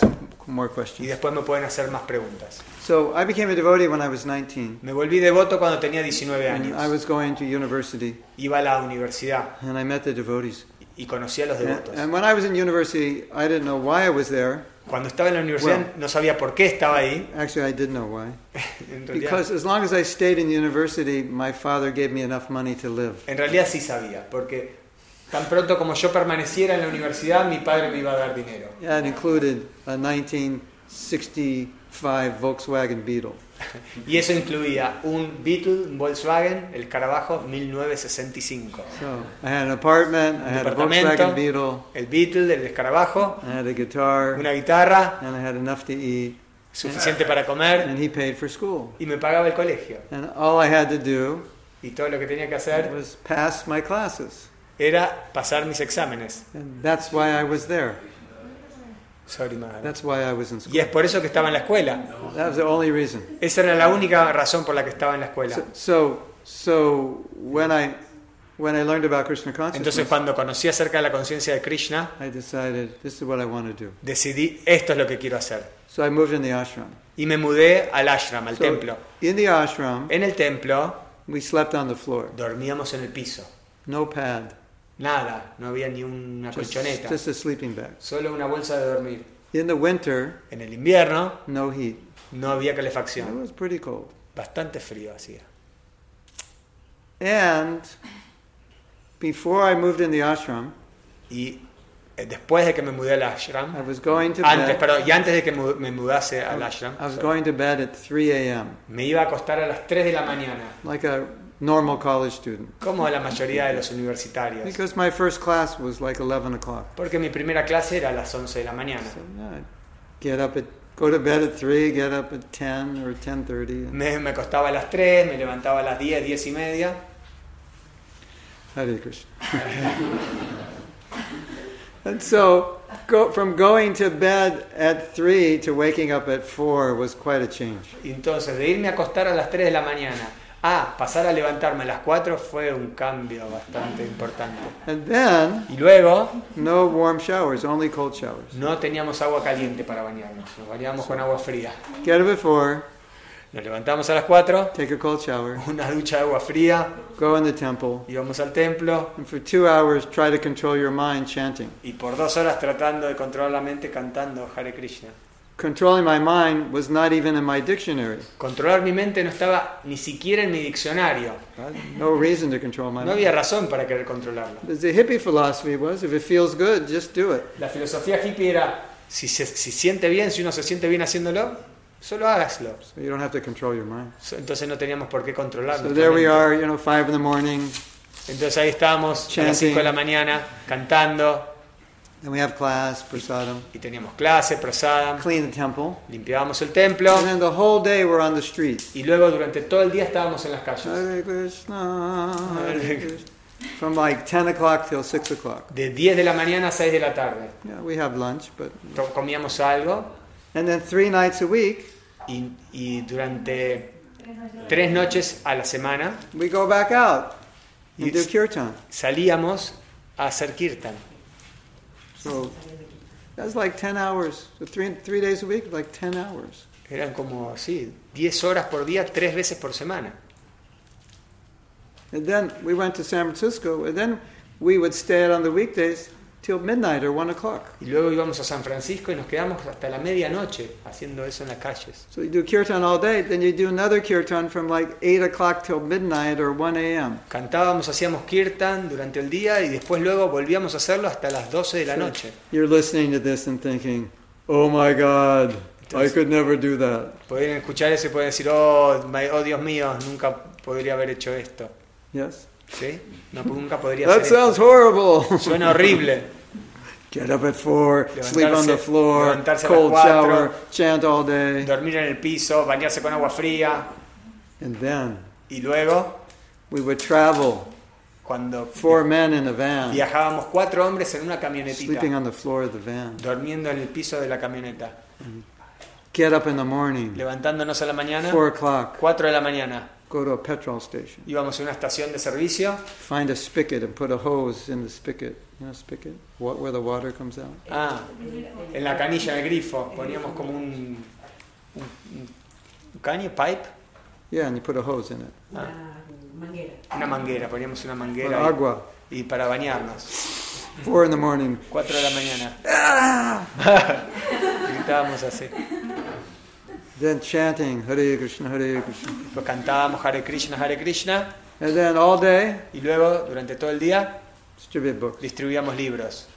B: Y después me pueden hacer más preguntas.
A: So I became a devotee when I was 19,
B: Me volví devoto cuando tenía 19
A: and I
B: años.
A: was going to university,
B: Iba a la universidad
A: and I met the devotees.
B: Y conocí a los devotos. Cuando estaba en la universidad
A: Well.
B: no sabía por qué estaba ahí.
A: Actually, I did know why.
B: En realidad,
A: Because as long as I stayed in university, my father gave me enough money to live.
B: en realidad sí sabía, porque tan pronto como yo permaneciera en la universidad, mi padre me iba a dar dinero.
A: That included a 1965 Volkswagen Beetle.
B: Y eso incluía un Beetle, un Volkswagen, el Carabajo 1965.
A: So I had an apartment, I had a
B: Departamento.
A: Volkswagen Beetle,
B: El Beetle, el escarabajo,
A: I had a guitar,
B: una guitarra,
A: and I had enough to eat,
B: suficiente para comer,
A: and he paid for school.
B: y me pagaba el colegio.
A: And all I had to do
B: Y todo lo que tenía que hacer
A: was pass my classes.
B: era pasar mis exámenes.
A: And that's why I was there. That's why I was in
B: Y
A: school.
B: es por eso que estaba en la escuela.
A: That was the only reason.
B: Esa era la única razón por la que estaba en la escuela.
A: So, so, so when I when I learned about Krishna
B: Entonces
A: consciousness,
B: cuando conocí acerca de la conciencia de Krishna,
A: I decided this is what I want to do.
B: decidí esto es lo que quiero hacer.
A: So I moved in the ashram.
B: Y me mudé al ashram, al
A: So
B: templo.
A: in the ashram,
B: En el templo
A: we slept on the floor.
B: dormíamos en el piso.
A: No pad,
B: Nada, no había ni una
A: just,
B: colchoneta.
A: just a sleeping bag.
B: Solo una bolsa de dormir.
A: In the winter,
B: En el invierno
A: no heat.
B: no había
A: It
B: calefacción.
A: was pretty cold.
B: Bastante frío hacía.
A: And before I moved in the ashram,
B: Y eh, después de que me mudé al ashram,
A: I was going to
B: antes,
A: bed.
B: perdón, y antes de que me mudase al ashram,
A: I was going to bed at 3 a.m.
B: me iba a acostar a las 3 de la mañana,
A: like a normal college student.
B: como la mayoría de los universitarios.
A: Because my first class was like 11 o'clock.
B: Porque mi primera clase era a las 11 de la mañana.
A: So yeah, get up at, go to bed at 3, get up at 10 or 10.30.
B: Me, me acostaba a las 3, me levantaba a las 10, 10 y media.
A: Hare Krishna. and so go, from going to bed at 3 to waking up at 4 was quite a change.
B: Entonces de irme a acostar a las 3 de la mañana a pasar a levantarme a las 4 fue un cambio bastante importante.
A: And then,
B: Y luego
A: no warm showers, only cold showers.
B: no teníamos agua caliente para bañarnos, nos bañábamos con agua fría.
A: Get up 4,
B: Nos levantamos a las 4,
A: take a cold shower,
B: una ducha de agua fría,
A: go in the temple,
B: íbamos al templo
A: and for two hours try to control your mind chanting.
B: y por dos horas tratando de controlar la mente cantando Hare Krishna.
A: Controlling my mind was not even in my dictionary.
B: Controlar mi mente no estaba ni siquiera en mi diccionario.
A: No reason to control my
B: No
A: mind.
B: había razón para querer controlarlo.
A: The hippie philosophy was if it feels good, just do it.
B: La filosofía hippie era, si se si siente bien, si uno se siente bien haciéndolo, solo hágaslo.
A: So you don't have to control your mind.
B: So- Entonces no teníamos por qué controlarlo.
A: So there we are, you know, five in the morning,
B: Entonces ahí estábamos a las
A: Chanting.
B: 5 de la mañana cantando
A: and we have class, prasadam,
B: y teníamos clase, prosada,
A: clean the temple,
B: limpiábamos el templo
A: and then the whole day we're on the street.
B: y luego durante todo el día estábamos en las calles.
A: Hare Krishna, Hare Krishna. From like 10 o'clock till 6 o'clock.
B: De 10 de la mañana a 6 de la tarde.
A: Yeah, we have lunch, but.
B: Comíamos algo
A: And then three nights a week,
B: y, y durante tres noches a la semana
A: we go back out and do kirtan.
B: salíamos a hacer kirtan.
A: So that's like 10 hours. So three, three days a week, like 10 hours.
B: Eran como, sí, 10 horas por día, tres veces por semana.
A: And then we went to San Francisco, and then we would stay out on the weekdays till midnight or 1 o'clock.
B: Y luego íbamos a San Francisco y nos quedamos hasta la medianoche haciendo eso en las calles.
A: So you do kirtan all day, then you do another kirtan from like 8 o'clock till midnight or 1 a.m.
B: Cantábamos, hacíamos kirtan durante el día y después luego volvíamos a hacerlo hasta las 12 de la noche.
A: You're listening to this and thinking, oh my God, I could never do that.
B: Podrían escuchar eso y pueden decir, oh, my- oh Dios mío, nunca podría haber hecho esto.
A: Yes?
B: ¿Sí? No, nunca podría
A: That
B: hacer
A: sounds
B: esto.
A: horrible.
B: Suena horrible.
A: Get up at 4, sleep on the floor, cold
B: cuatro.
A: shower, chant all day.
B: Dormir en el piso, bañarse con agua fría.
A: And then
B: Y luego,
A: we would travel,
B: cuando
A: four men in a van,
B: viajábamos cuatro hombres en una camionetita,
A: sleeping on the floor of the van.
B: durmiendo en el piso de la camioneta,
A: Get up in the morning,
B: levantándonos a la mañana,
A: 4 o'clock,
B: 4 de la mañana,
A: go to a petrol station,
B: íbamos a una estación de servicio,
A: find a spigot and put a hose in the spigot. You know, spigot? What, where the water comes out?
B: ah, en la canilla del grifo, poníamos como un, un, un caño, pipe,
A: Yeah, and you put a hose in it.
B: Ah.
C: Una manguera.
B: una manguera, poníamos una manguera ahí,
A: agua.
B: y para bañarnos,
A: 4 in the morning.
B: 4 de la mañana. Gritábamos así.
A: Then chanting, Hare Krishna, Hare Krishna.
B: Pues cantábamos Hare Krishna, Hare Krishna,
A: And then all day,
B: y luego, durante todo el día,
A: books.
B: distribuíamos libros.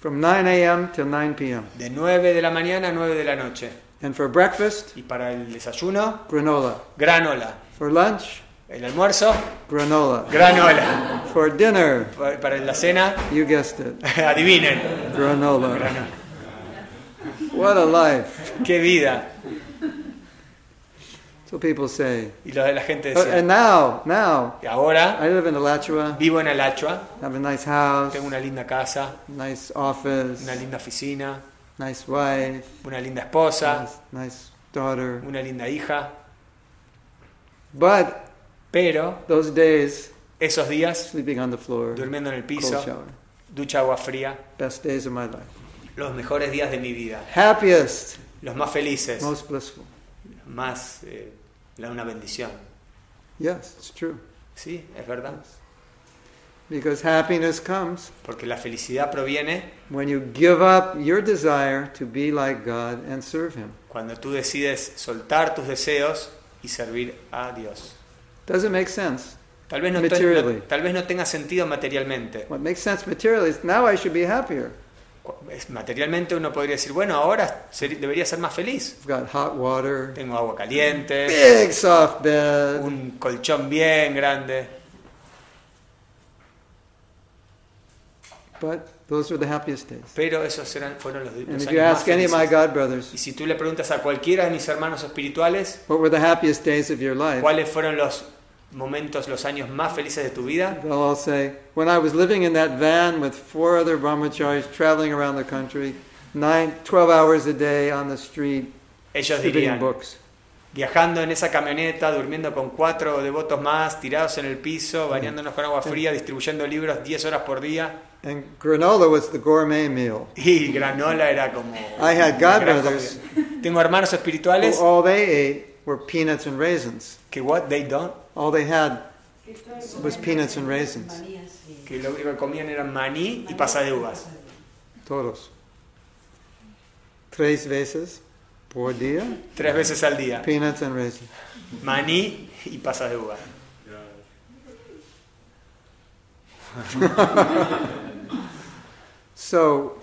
A: From 9 a.m. till 9 p.m.
B: De 9 de la mañana a 9 de la noche.
A: And for breakfast,
B: Y para el desayuno,
A: granola.
B: granola.
A: For lunch,
B: El almuerzo,
A: granola.
B: granola.
A: For dinner,
B: Pa- Para la cena,
A: you guessed it,
B: adivinen.
A: granola.
B: Granola.
A: What a life.
B: ¡Qué vida!
A: So people say.
B: Y lo de la gente
A: Uh,
B: decía,
A: and now, now,
B: y ahora
A: I live in Alachua,
B: vivo en Alachua,
A: have a nice house,
B: tengo una linda casa,
A: nice office,
B: una linda oficina,
A: nice wife,
B: una linda esposa,
A: nice, nice daughter.
B: una linda hija,
A: But
B: pero
A: those days
B: Esos días,
A: sleeping on the floor,
B: durmiendo en el
A: cold
B: piso,
A: shower.
B: ducha agua fría,
A: Best days of my life.
B: Los mejores días de mi vida,
A: Happiest,
B: los más felices,
A: most blissful.
B: más eh, una bendición.
A: Yes, it's true.
B: Sí, es verdad.
A: Because happiness comes
B: Porque la felicidad proviene
A: when you give up your desire to be like God and serve Him.
B: cuando tú decides soltar tus deseos y servir a Dios.
A: Does it make sense?
B: Tal vez no,
A: Materially.
B: no- tal vez no tenga sentido materialmente.
A: What makes sense materially is now I should be happier.
B: Materialmente uno podría decir, bueno, ahora debería ser más feliz.
A: Got hot water,
B: Tengo agua caliente,
A: big soft bed,
B: un colchón bien grande.
A: but those were the happiest days.
B: Pero esos eran, fueron los, los
A: And if you ask any of my. God brothers,
B: Y si tú le preguntas a cualquiera de mis hermanos espirituales
A: what were the happiest days of your life?
B: cuáles fueron los momentos, los años más felices de tu vida,
A: They'll all say, when I was living in that van with four other brahmacharis traveling around the country, nine, 12 hours a day on the street,
B: ellos dirían,
A: books.
B: viajando en esa camioneta, durmiendo con cuatro devotos más, tirados en el piso, bañándonos con agua fría, distribuyendo libros 10 horas por día.
A: And granola was the gourmet meal.
B: Y granola era como...
A: I had
B: una
A: God
B: gran
A: brothers
B: comida. Tengo hermanos espirituales
A: all they ate were peanuts and raisins.
B: que what they don't,
A: All they had was peanuts and raisins.
B: Que lo único que comían eran maní y pasa de uvas.
A: Todos. Tres veces por día,
B: Tres veces al día.
A: peanuts and raisins.
B: Maní y pasas de uva.
A: So,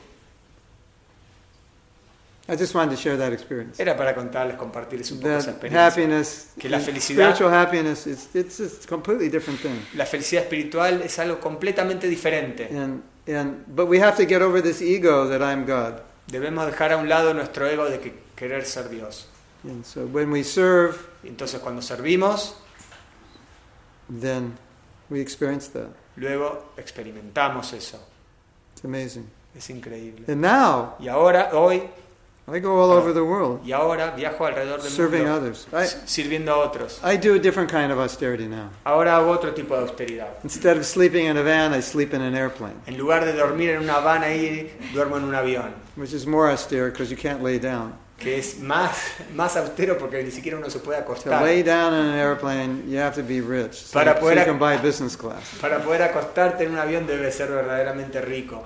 A: I just wanted to share that experience.
B: Era para contarles, compartirles un poco esa
A: That
B: experiencia.
A: happiness,
B: Que la felicidad-
A: spiritual happiness, it's, it's a completely different thing.
B: La felicidad espiritual es algo completamente diferente.
A: And, and, but we have to get over this ego that I'm God.
B: Debemos dejar a un lado nuestro ego de que querer ser Dios.
A: And so when we serve,
B: Entonces cuando servimos,
A: then we experience that.
B: luego experimentamos eso.
A: It's amazing.
B: Es increíble.
A: And now,
B: Y ahora, hoy,
A: I go all over the world
B: y ahora viajo alrededor del
A: serving
B: mundo
A: others. I,
B: sirviendo a otros.
A: I do a different kind of austerity now.
B: Ahora hago otro tipo de austeridad.
A: Instead of sleeping in a van, I sleep in an airplane,
B: En lugar de dormir en una van ahí, duermo en un avión.
A: which is more austere because you can't lay down.
B: Que es más, más austero porque ni siquiera uno se puede
A: To
B: acostar.
A: lay down in an airplane, you have to be rich. So,
B: Para
A: so you can buy business class.
B: Para poder acostarte en un avión debes ser verdaderamente rico.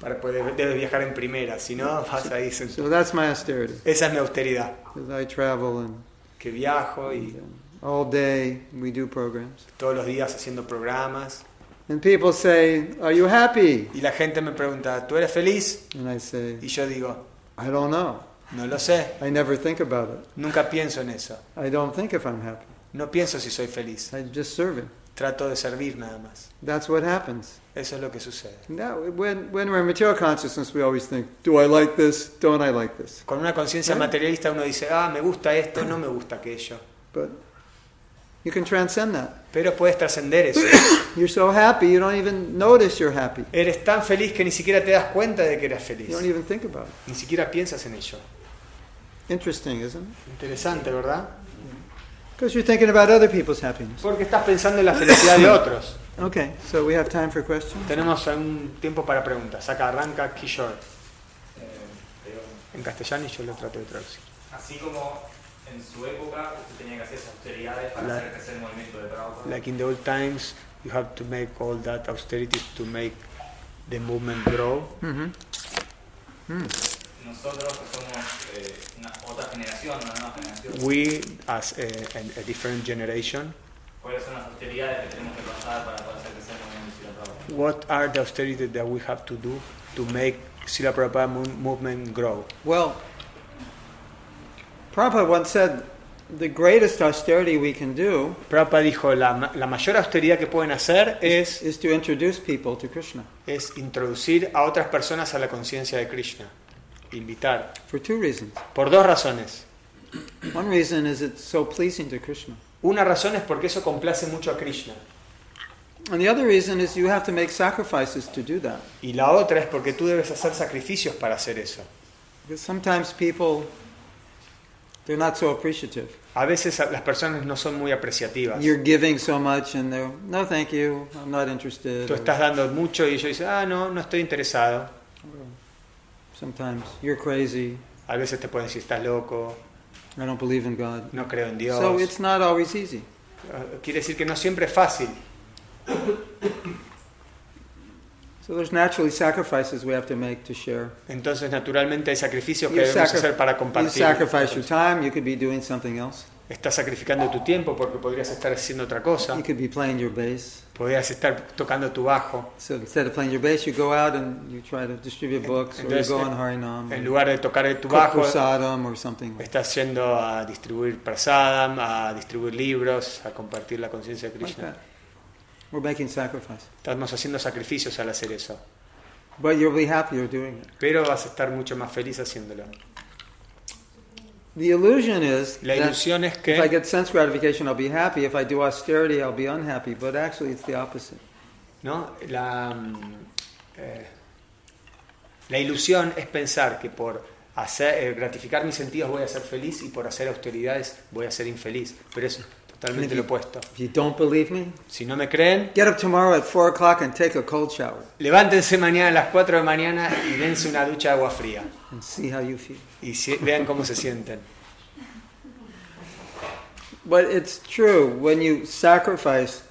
B: Para poder, debes viajar en primera, si no vas ahí sentado.
A: So that's my austerity.
B: Esa es mi austeridad.
A: I travel and
B: Que viajo y
A: all day we do programs.
B: todos los días haciendo programas.
A: And people say, Are you happy?
B: Y la gente me pregunta, ¿tú eres feliz?
A: And I say,
B: Y yo digo,
A: I don't know.
B: no lo sé.
A: I never think about it.
B: Nunca pienso en eso.
A: I don't think if I'm happy.
B: No pienso si soy feliz.
A: I'm just serving.
B: Trato de servir nada más.
A: That's what happens.
B: Eso es lo que sucede.
A: Now, when, when we're in material consciousness, we always think, Do I like this? Don't I like this?
B: Con una conciencia
A: ¿Eh?
B: materialista uno dice, ah, me gusta esto, no me gusta aquello.
A: But you can transcend that.
B: Pero puedes trascender eso.
A: You're so happy, you don't even notice you're happy.
B: Eres tan feliz que ni siquiera te das cuenta de que eres feliz.
A: You don't even think about it.
B: Ni siquiera piensas en ello.
A: Interesting, isn't it?
B: Interesante, ¿verdad?
A: Because you're thinking about other people's happiness.
B: Porque estás pensando en la felicidad de otros.
A: Okay, so we have time for questions.
B: Tenemos un tiempo para preguntas. Acá arranca Kishore. En castellano y yo lo trato de traducir.
D: Así como en su época usted tenía que hacer esas austeridades para hacer crecer el movimiento de Prabhupada.
B: Like in the old times, you have to make all that austerities to make the movement grow.
A: Mm-hmm.
D: Nosotros que somos eh, una otra generación, una nueva generación,
B: We, as a, a- a different generation,
D: ¿cuáles son las austeridades que tenemos que pasar para poder hacer crecer el movimiento de Prabhupada?
B: what are the austerities that we have to do to make Srila Prabhupada mo- movement grow?
A: Well, Prabhupada once said the greatest austerity we can do
B: Prabhupada dijo, la, la mayor austeridad que pueden hacer es,
A: is to introduce people to Krishna
B: es introducir a otras personas a la conciencia de Krishna. Invitar.
A: for two reasons.
B: Por dos razones.
A: One reason is it's so pleasing to Krishna.
B: Una razón es porque eso complace mucho a Krishna.
A: And the other reason is you have to make sacrifices to do that.
B: Y la otra es porque tú debes hacer sacrificios para hacer eso.
A: Because sometimes people They're not so appreciative.
B: A veces las personas no son muy apreciativas.
A: You're giving so much and they're, no, thank you, I'm not interested.
B: Tú estás dando mucho y ellos dicen, ah, no, no estoy interesado.
A: Sometimes you're crazy,
B: A veces te pueden decir, estás loco,
A: I don't believe in God.
B: no creo en Dios.
A: So it's not always easy.
B: Eh, Quiere decir que no siempre es fácil.
A: So there's naturally sacrifices we have to make to share.
B: Entonces, naturalmente, hay sacrificios que
A: You,
B: debemos
A: sacri-
B: hacer para
A: you
B: compartir.
A: sacrifice your time, you could be doing something else.
B: Estás sacrificando tu tiempo porque podrías estar haciendo otra cosa.
A: You could be playing your bass.
B: Podrías estar tocando tu bajo.
A: So instead of playing your bass, you go out and you try to distribute books, or you
B: Entonces,
A: go
B: en-
A: on Harinam,
B: En lugar de tocar tu bajo,
A: or something. like
B: estás yendo a distribuir prasadam, a distribuir libros, a compartir la conciencia de
A: like
B: Krishna.
A: that. We're making sacrifice.
B: Estamos haciendo sacrificios al hacer eso.
A: But you'll be happier doing it.
B: Pero vas a estar mucho más feliz haciéndolo.
A: The illusion is
B: La ilusión es
A: if I
B: que
A: get sense gratification, I'll be happy. If I do austerity, I'll be unhappy. But actually, it's the opposite.
B: ¿no? la, mm, eh, la ilusión es pensar que por hacer, eh, gratificar mis sentidos voy a ser feliz y por hacer austeridades voy a ser infeliz. Pero es totalmente lo opuesto.
A: If you don't believe me,
B: Si no me creen,
A: get up tomorrow at 4 o'clock and take a cold shower
B: levántense mañana a las 4 de la mañana y dense una ducha de agua fría.
A: and see how you feel.
B: Y si- vean cómo se sienten.
A: But it's true, when you sacrifice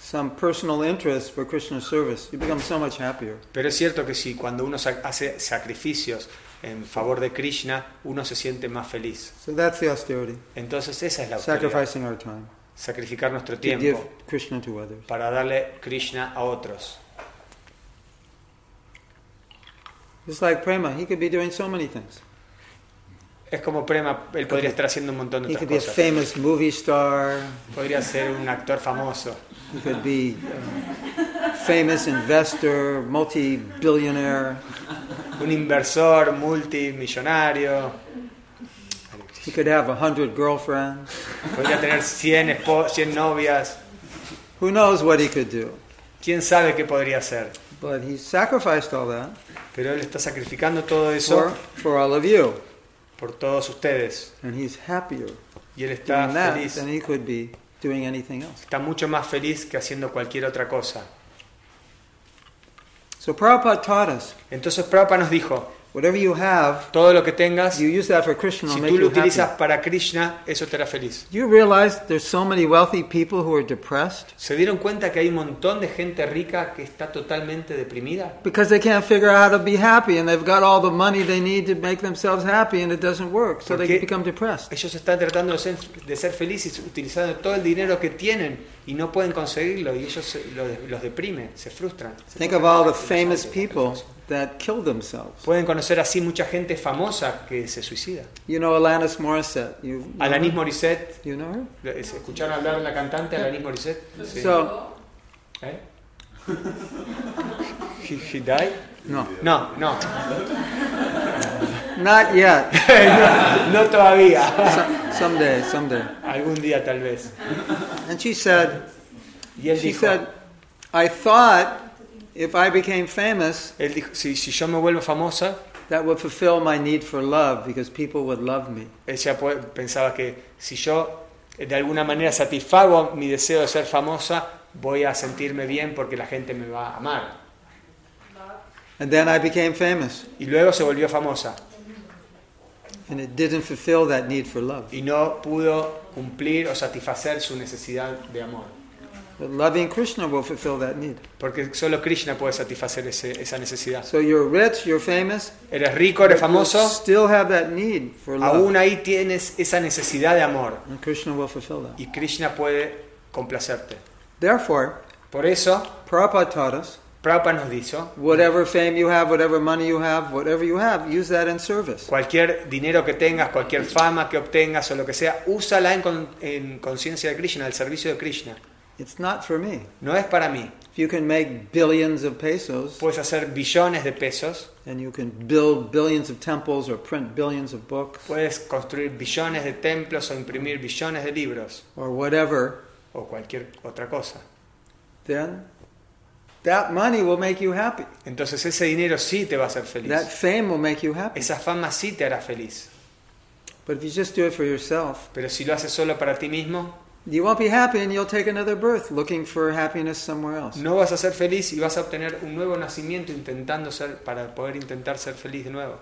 A: some personal interest for Krishna's service, you become so much happier.
B: Pero es cierto que si cuando uno hace sacrificios en favor de Krishna, uno se siente más feliz.
A: So that's the austerity.
B: Entonces esa es la austeridad.
A: Sacrificing our time
B: Sacrificar nuestro
A: to give
B: tiempo
A: Krishna to others.
B: para darle Krishna a otros.
A: Just like Prema, he could be doing so many things.
B: Es como Prema, él podría estar haciendo un montón de
A: He
B: otras
A: could be a
B: cosas.
A: famous movie star.
B: Podría ser un actor famoso,
A: He could be a famous investor, multi-billionaire.
B: un inversor multimillonario,
A: He could have a hundred girlfriends.
B: podría tener 100, espo- 100 novias.
A: Who knows what he could do?
B: ¿Quién sabe qué podría hacer?
A: But he sacrificed all that
B: Pero él está sacrificando todo
A: for,
B: eso
A: for all of you.
B: Por todos ustedes.
A: And he's happier
B: Y él está feliz.
A: than he could be doing anything else.
B: Está mucho más feliz que haciendo cualquier otra cosa.
A: So Prabhupada taught us,
B: Entonces Prabhupada nos dijo,
A: whatever you have,
B: todo lo que tengas,
A: you use that for Krishna,
B: si tú lo
A: you happy.
B: utilizas para Krishna, eso te hará feliz.
A: You realize there's so many wealthy people who are depressed
B: ¿Se dieron cuenta que hay un montón de gente rica que está totalmente deprimida?
A: because they can't figure out how to be happy and they've got all the money they need to make themselves happy and it doesn't work, so they
B: Porque-
A: become depressed.
B: Ellos están tratando de ser, de ser felices utilizando todo el dinero que tienen y no pueden conseguirlo y ellos se- lo de- los deprime, se frustran.
A: Think of all the famous people that kill themselves.
B: Pueden conocer así mucha gente famosa que se suicida.
A: You know Alanis Morissette. You know
B: Alanis? Morissette,
A: You know her?
B: ¿escucharon hablar de la cantante Alanis Morissette? Sí.
A: So,
B: ¿Eh? He, he died?
A: no,
B: No, no,
A: not yet.
B: no todavía.
A: Some, someday, someday.
B: Algún día tal vez.
A: And she said,
B: Y él
A: she
B: dijo,
A: said, I thought if I became famous,
B: él dijo si, si yo me vuelvo famosa,
A: that would fulfill my need for love because people would love me.
B: ella pensaba que si yo de alguna manera satisfago mi deseo de ser famosa, voy a sentirme bien porque la gente me va a amar.
A: And then I became famous,
B: Y luego se volvió famosa
A: and it didn't fulfill that need for love.
B: y no pudo cumplir o satisfacer su necesidad de amor.
A: Loving Krishna will fulfill that need.
B: Porque solo Krishna puede satisfacer ese- esa necesidad.
A: So you're rich, you're famous,
B: Eres rico, eres famoso,
A: still have that need for love.
B: aún ahí tienes esa necesidad de amor
A: And Krishna will fulfill that.
B: y Krishna puede complacerte.
A: Therefore,
B: Por eso,
A: Prabhupada taught us
B: Prabhupada nos dijo,
A: whatever fame you have, whatever money you have, whatever you have, use that in service.
B: cualquier dinero que tengas, cualquier fama que obtengas o lo que sea, úsala en, en conciencia de Krishna, al servicio de Krishna.
A: It's not for me.
B: No es para mí.
A: If you can make billions of pesos
B: Puedes hacer billones de pesos,
A: and you can build billions of temples or print billions of books
B: puedes construir billones de templos o imprimir billones de libros
A: or whatever,
B: o cualquier otra cosa.
A: then that money will make you happy.
B: Entonces ese dinero sí te va a hacer feliz.
A: That fame will make you happy.
B: Esa fama sí te hará feliz.
A: But if you just do it for yourself,
B: Pero si lo haces solo para ti mismo,
A: you won't be happy and you'll take another birth looking for happiness somewhere else.
B: no vas a ser feliz y vas a obtener un nuevo nacimiento intentando ser para poder intentar ser feliz de nuevo.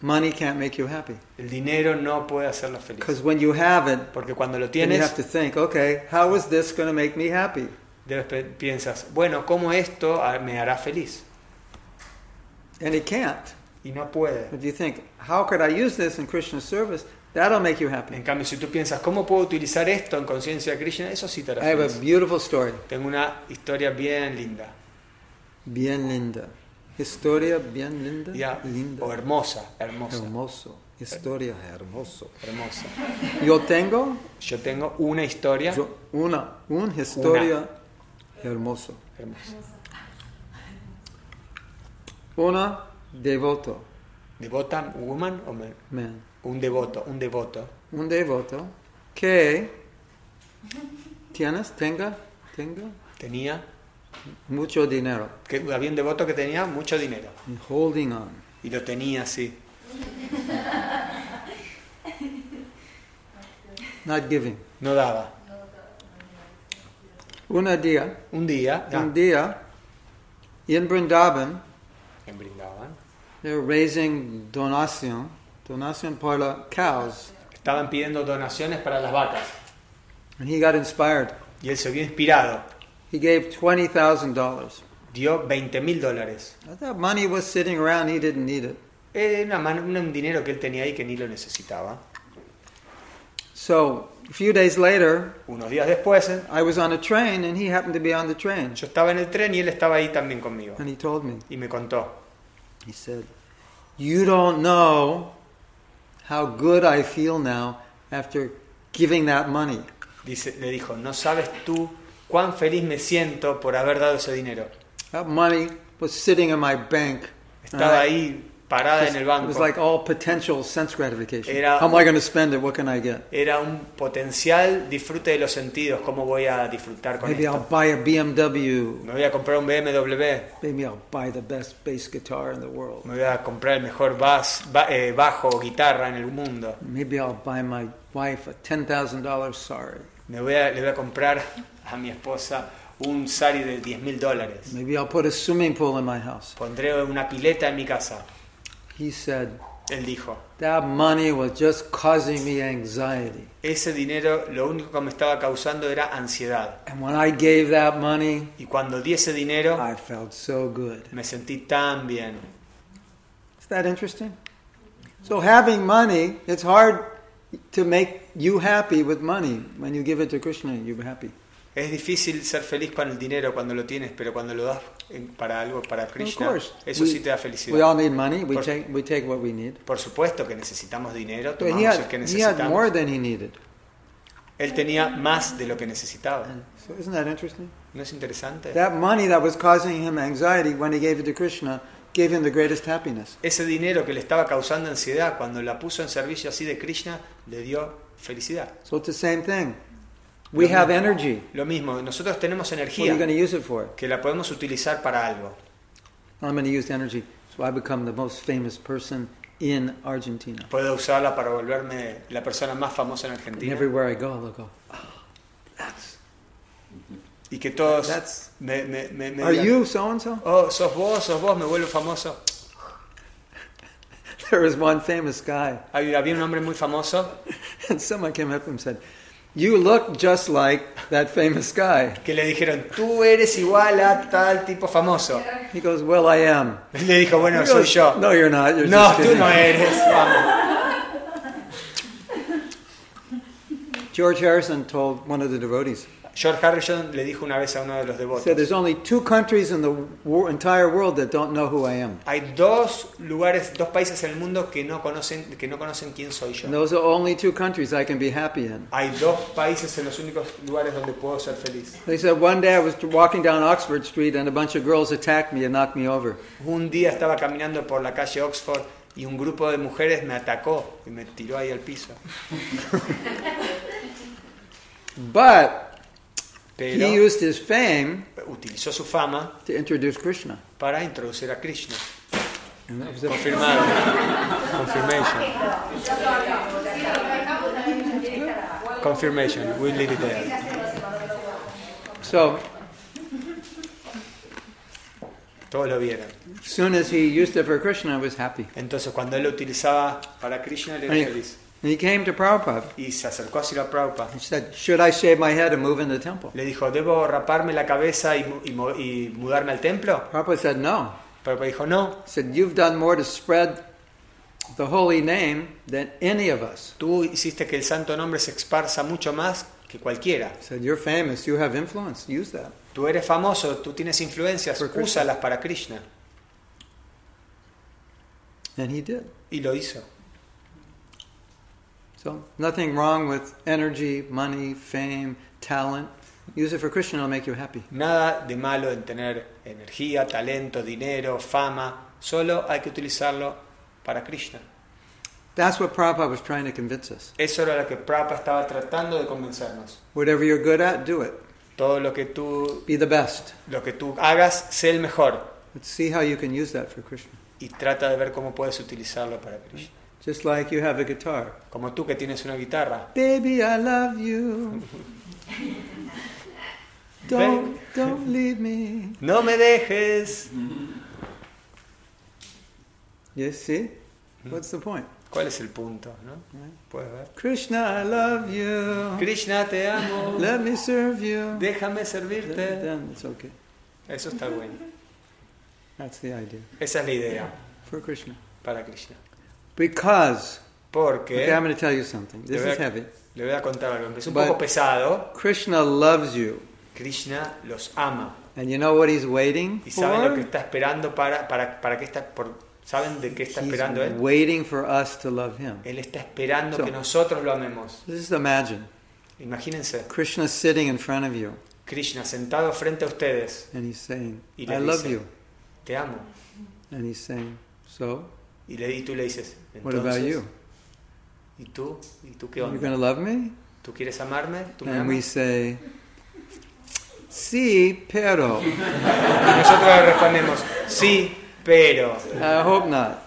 A: Money can't make you happy.
B: El dinero no puede hacerlo feliz.
A: Because when you have it,
B: Porque cuando lo
A: then you have
B: tienes,
A: to think, okay, how is this going to make me happy?
B: piensas, bueno, ¿cómo esto me hará feliz?
A: And it can't.
B: Y no puede.
A: If you think, how could I use this in Krishna service? That'll make you happy.
B: En cambio, si tú piensas, ¿cómo puedo utilizar esto en conciencia de Krishna? Eso sí te hará
A: I have a beautiful story.
B: Tengo una historia bien linda.
A: Bien linda. Historia bien linda.
B: Ya,
A: Linda.
B: O hermosa, hermosa,
A: Hermoso. Historia hermoso.
B: hermosa.
A: Yo tengo
B: Yo tengo una historia
A: yo- una, una historia hermoso.
B: hermosa.
A: Una devoto.
B: ¿Devota, woman o man?
A: Man.
B: Un devoto, un devoto.
A: Un devoto que tienes, tenga, tenga
B: Tenía,
A: mucho dinero.
B: que, había un devoto que tenía mucho dinero
A: And holding on.
B: y lo tenía así,
A: Not giving.
B: no daba.
A: Una día,
B: Un día,
A: un día, in Vrindavan,
B: me brindaban.
A: they were raising donation, donation para las cows.
B: Estaban pidiendo donaciones para las vacas
A: And he got inspired.
B: y él se vio inspirado.
A: He gave $20,000.
B: Dio 20 mil dólares.
A: That money was sitting around, he didn't need it.
B: Era man- un dinero que él tenía ahí que ni lo necesitaba.
A: So, a few days later,
B: Unos días después, eh,
A: I was on a train and he happened to be on the train.
B: yo estaba en el tren y él estaba ahí también conmigo.
A: And he told me,
B: Y me contó,
A: he said, You don't know how good I feel now after giving that money.
B: dice, le dijo, no sabes tú cuán feliz me siento por haber dado ese dinero.
A: That money was sitting in my bank.
B: Estaba
A: I-
B: ahí parada en el
A: It was
B: banco.
A: like all potential sense gratification.
B: Era-
A: How am I going to spend it? What can I get?
B: Era un potencial disfrute de los sentidos. ¿Cómo voy a disfrutar con
A: Maybe I'll
B: esto?
A: buy a BMW.
B: Me voy a comprar un BMW.
A: Maybe I'll buy the best bass guitar in the world.
B: Me voy a comprar el mejor bas- ba- eh, bajo o guitarra en el mundo.
A: Maybe I'll buy my wife a $10,000 sari.
B: Me voy a, le voy a comprar a mi esposa un sari de 10 mil dólares.
A: Maybe I'll put a swimming pool in my house.
B: Pondré una pileta en mi casa.
A: He said,
B: Él dijo,
A: That money was just causing me anxiety.
B: ese dinero lo único que me estaba causando era ansiedad.
A: And when I gave that money,
B: Y cuando di ese dinero,
A: I felt so good.
B: me sentí tan bien.
A: Is that interesting? So, having money, it's hard to make you happy with money. When you give it to Krishna, you're happy.
B: Es difícil ser feliz con el dinero cuando lo tienes, pero cuando lo das en- para algo, para Krishna,
A: course.
B: eso
A: we,
B: sí te da
A: we
B: felicidad.
A: all need money. We
B: Por-
A: take, we take what we need.
B: Por supuesto que necesitamos dinero, tomamos el
A: had,
B: que
A: he had
B: necesitamos.
A: more than he needed.
B: Él tenía más de lo que necesitaba.
A: So, isn't that interesting?
B: ¿No es interesante?
A: That money that was causing him anxiety when he gave it to Krishna gave him the greatest happiness.
B: Ese dinero que le estaba causando ansiedad, cuando la puso en servicio así de Krishna, le dio felicidad.
A: So it's the same thing. We have energy.
B: Lo mismo, nosotros tenemos energía.
A: What are you going to use it for?
B: que la podemos utilizar para algo.
A: I'm going to use the energy so I become the most famous person in Argentina.
B: Puedo usarla para volverme la persona más famosa en
A: And
B: Argentina.
A: everywhere I go, they'll go, oh, that's,
B: Y que todos
A: That's-
B: me, me, me, me
A: are
B: digan,
A: you so and so?
B: oh, sos vos, sos vos, me vuelvo famoso.
A: There was one famous guy,
B: había un hombre muy famoso
A: and someone came up and said, You look just like that famous guy.
B: que le dijeron, tú eres igual a tal tipo famoso.
A: He goes, Well, I am.
B: Le dijo, bueno,
A: He
B: soy
A: goes,
B: yo.
A: No, you're not. You're
B: No,
A: just
B: tú no eres. Vamos.
A: George Harrison told one of the devotees,
B: George Harrison le dijo una vez a uno de los devotos,
A: said, There's only two countries in the wo- entire world that don't know who I am.
B: hay dos lugares, dos países en el mundo que no conocen, que no conocen quién soy yo.
A: And those are only two countries I can be happy in.
B: Hay dos países en los únicos lugares donde puedo ser feliz.
A: They said one day I was walking down Oxford Street and a bunch of girls attacked me and knocked me over.
B: Un día estaba caminando por la calle Oxford y un grupo de mujeres me atacó y me tiró ahí al piso.
A: But
B: Pero
A: he used his fame
B: utilizó su fama
A: to introduce Krishna.
B: para introducir a Krishna. Confirmado. Confirmation. Confirmation. We leave it there.
A: So,
B: Todos lo vieron.
A: as soon as he used it for Krishna, I was happy.
B: Entonces cuando él lo utilizaba para Krishna, él era feliz.
A: And he came to Prabhupada.
B: Y se acercó a Srila Prabhupada.
A: He said, Should I shave my head and move in the temple?
B: Le dijo, ¿debo raparme la cabeza y, y y mudarme al templo?
A: Prabhupada said, No.
B: Prabhupada dijo, no,
A: He said, You've done more to spread the holy name than any of us.
B: tú hiciste que el santo nombre se esparza mucho más que cualquiera.
A: He said, You're famous, you have influence, use that.
B: Tú eres famoso, tú tienes influencias,
A: For Krishna.
B: úsalas para Krishna.
A: And he did.
B: Y lo hizo.
A: So, nothing wrong with energy, money, fame, talent. Use it for Krishna, it'll make you happy.
B: Nada de malo en tener energía, talento, dinero, fama. Solo hay que utilizarlo para Krishna.
A: That's what Prabhupada was trying to convince us.
B: Eso era lo que Prabhupada estaba tratando de convencernos.
A: Whatever you're good at, do it.
B: Todo lo que tú,
A: Be the best.
B: lo que tú hagas, sé el mejor.
A: But see how you can use that for Krishna.
B: Y trata de ver cómo puedes utilizarlo para Krishna.
A: Just like you have a guitar.
B: Como tú que tienes una guitarra.
A: Baby, I love you. Don't, don't leave me.
B: No me dejes.
A: Yes, see? What's the point?
B: ¿Cuál es el punto? ¿no? Puedes ver.
A: Krishna, I love you.
B: Krishna, te amo.
A: Let me serve you.
B: Déjame servirte.
A: then it's okay.
B: Eso está bueno.
A: That's the idea.
B: Esa es la idea
A: For Krishna.
B: para Krishna.
A: Because,
B: Porque
A: okay, I'm going to tell you something. This
B: voy
A: is heavy.
B: le voy a contar algo. Es un
A: But-
B: poco pesado.
A: Krishna loves you.
B: Krishna los ama.
A: And you know what he's waiting
B: Y saben lo que está esperando para, para, para que está, por, ¿Saben de qué está
A: He's
B: esperando Él?
A: waiting for us to love him.
B: Él está esperando
A: So-
B: que nosotros lo amemos.
A: Just imagine
B: Imagínense,
A: Krishna sitting in front of you
B: Krishna sentado frente a ustedes
A: and he's saying,
B: y
A: I
B: les
A: love
B: dice,
A: you.
B: te amo.
A: And he's saying, So,
B: Y, le, y tú le dices,
A: what about
B: entonces,
A: you?
B: ¿y tú? ¿Y tú qué
A: You're
B: onda?
A: to love me?
B: ¿Tú quieres amarme? ¿Tú me
A: And we
B: amas?
A: say, Sí, pero.
B: Y nosotros le respondemos, sí, pero.
A: I hope not.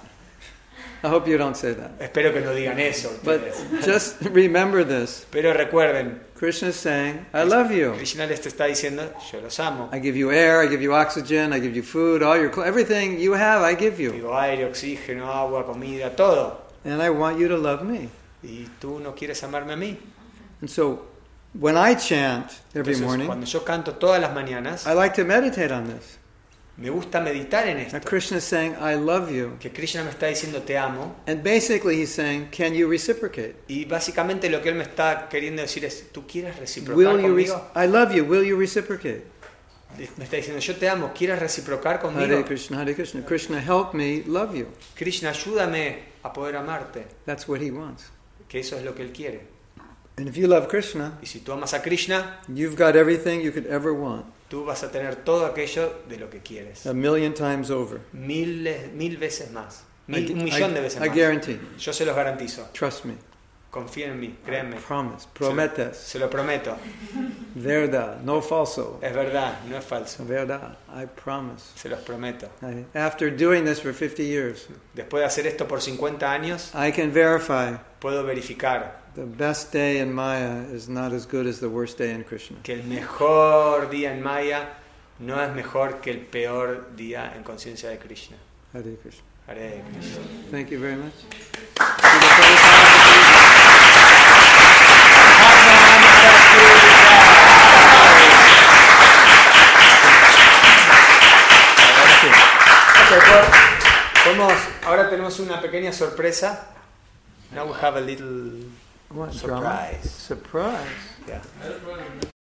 A: I hope you don't say that.
B: Espero que no digan eso
A: But just remember this.
B: Pero recuerden,
A: Krishna is saying, I love you.
B: Krishna les está diciendo, yo los amo.
A: I give you air, I give you oxygen, I give you food, all your everything you have, I give you.
B: Digo aire, oxígeno, agua, comida, todo.
A: And I want you to love me.
B: Y tú no quieres amarme a mí.
A: And so when I chant every
B: Entonces,
A: morning,
B: cuando yo canto todas las mañanas,
A: I like to meditate on this.
B: Me gusta meditar en
A: Now
B: esto.
A: Krishna is saying, I love you.
B: Que Krishna me está diciendo te amo.
A: And basically he's saying, can you reciprocate?
B: Y básicamente lo que él me está queriendo decir es, ¿tú quieres
A: Will
B: reciprocar
A: you re-
B: conmigo?
A: I love you, will you reciprocate?
B: Me está diciendo, yo te amo, ¿quieres reciprocar
A: Hare
B: conmigo?
A: Krishna, Hare Krishna. Krishna, help me love you.
B: Krishna, ayúdame a poder amarte.
A: That's what he wants.
B: Que eso es lo que él quiere.
A: And if you love Krishna,
B: Y si tú amas a Krishna,
A: you've got everything you could ever want,
B: tú vas a tener todo aquello de lo que quieres.
A: a million times over.
B: Mil, mil veces más. Mil,
A: I,
B: un millón de
A: I-
B: veces
A: I
B: más.
A: guarantee.
B: Yo se los garantizo.
A: Trust me.
B: Confíen en mí, créanme.
A: Promise. Prometes.
B: Se lo prometo.
A: Verdad. No falso.
B: Es verdad, no es falso.
A: Verdad. I promise.
B: Se los prometo.
A: I, after doing this for 50 years,
B: Después de hacer esto por 50 años,
A: I can verify
B: puedo verificar
A: the best day in Maya is not as good as the worst day in Krishna.
B: que el mejor día en Maya no es mejor que el peor día en conciencia de Krishna.
A: Hare Krishna.
B: Hare Krishna.
A: Thank you very much.
B: Ahora tenemos una pequeña sorpresa. Now we have a little
A: What drama?
B: surprise.
A: Surprise.
B: Yeah.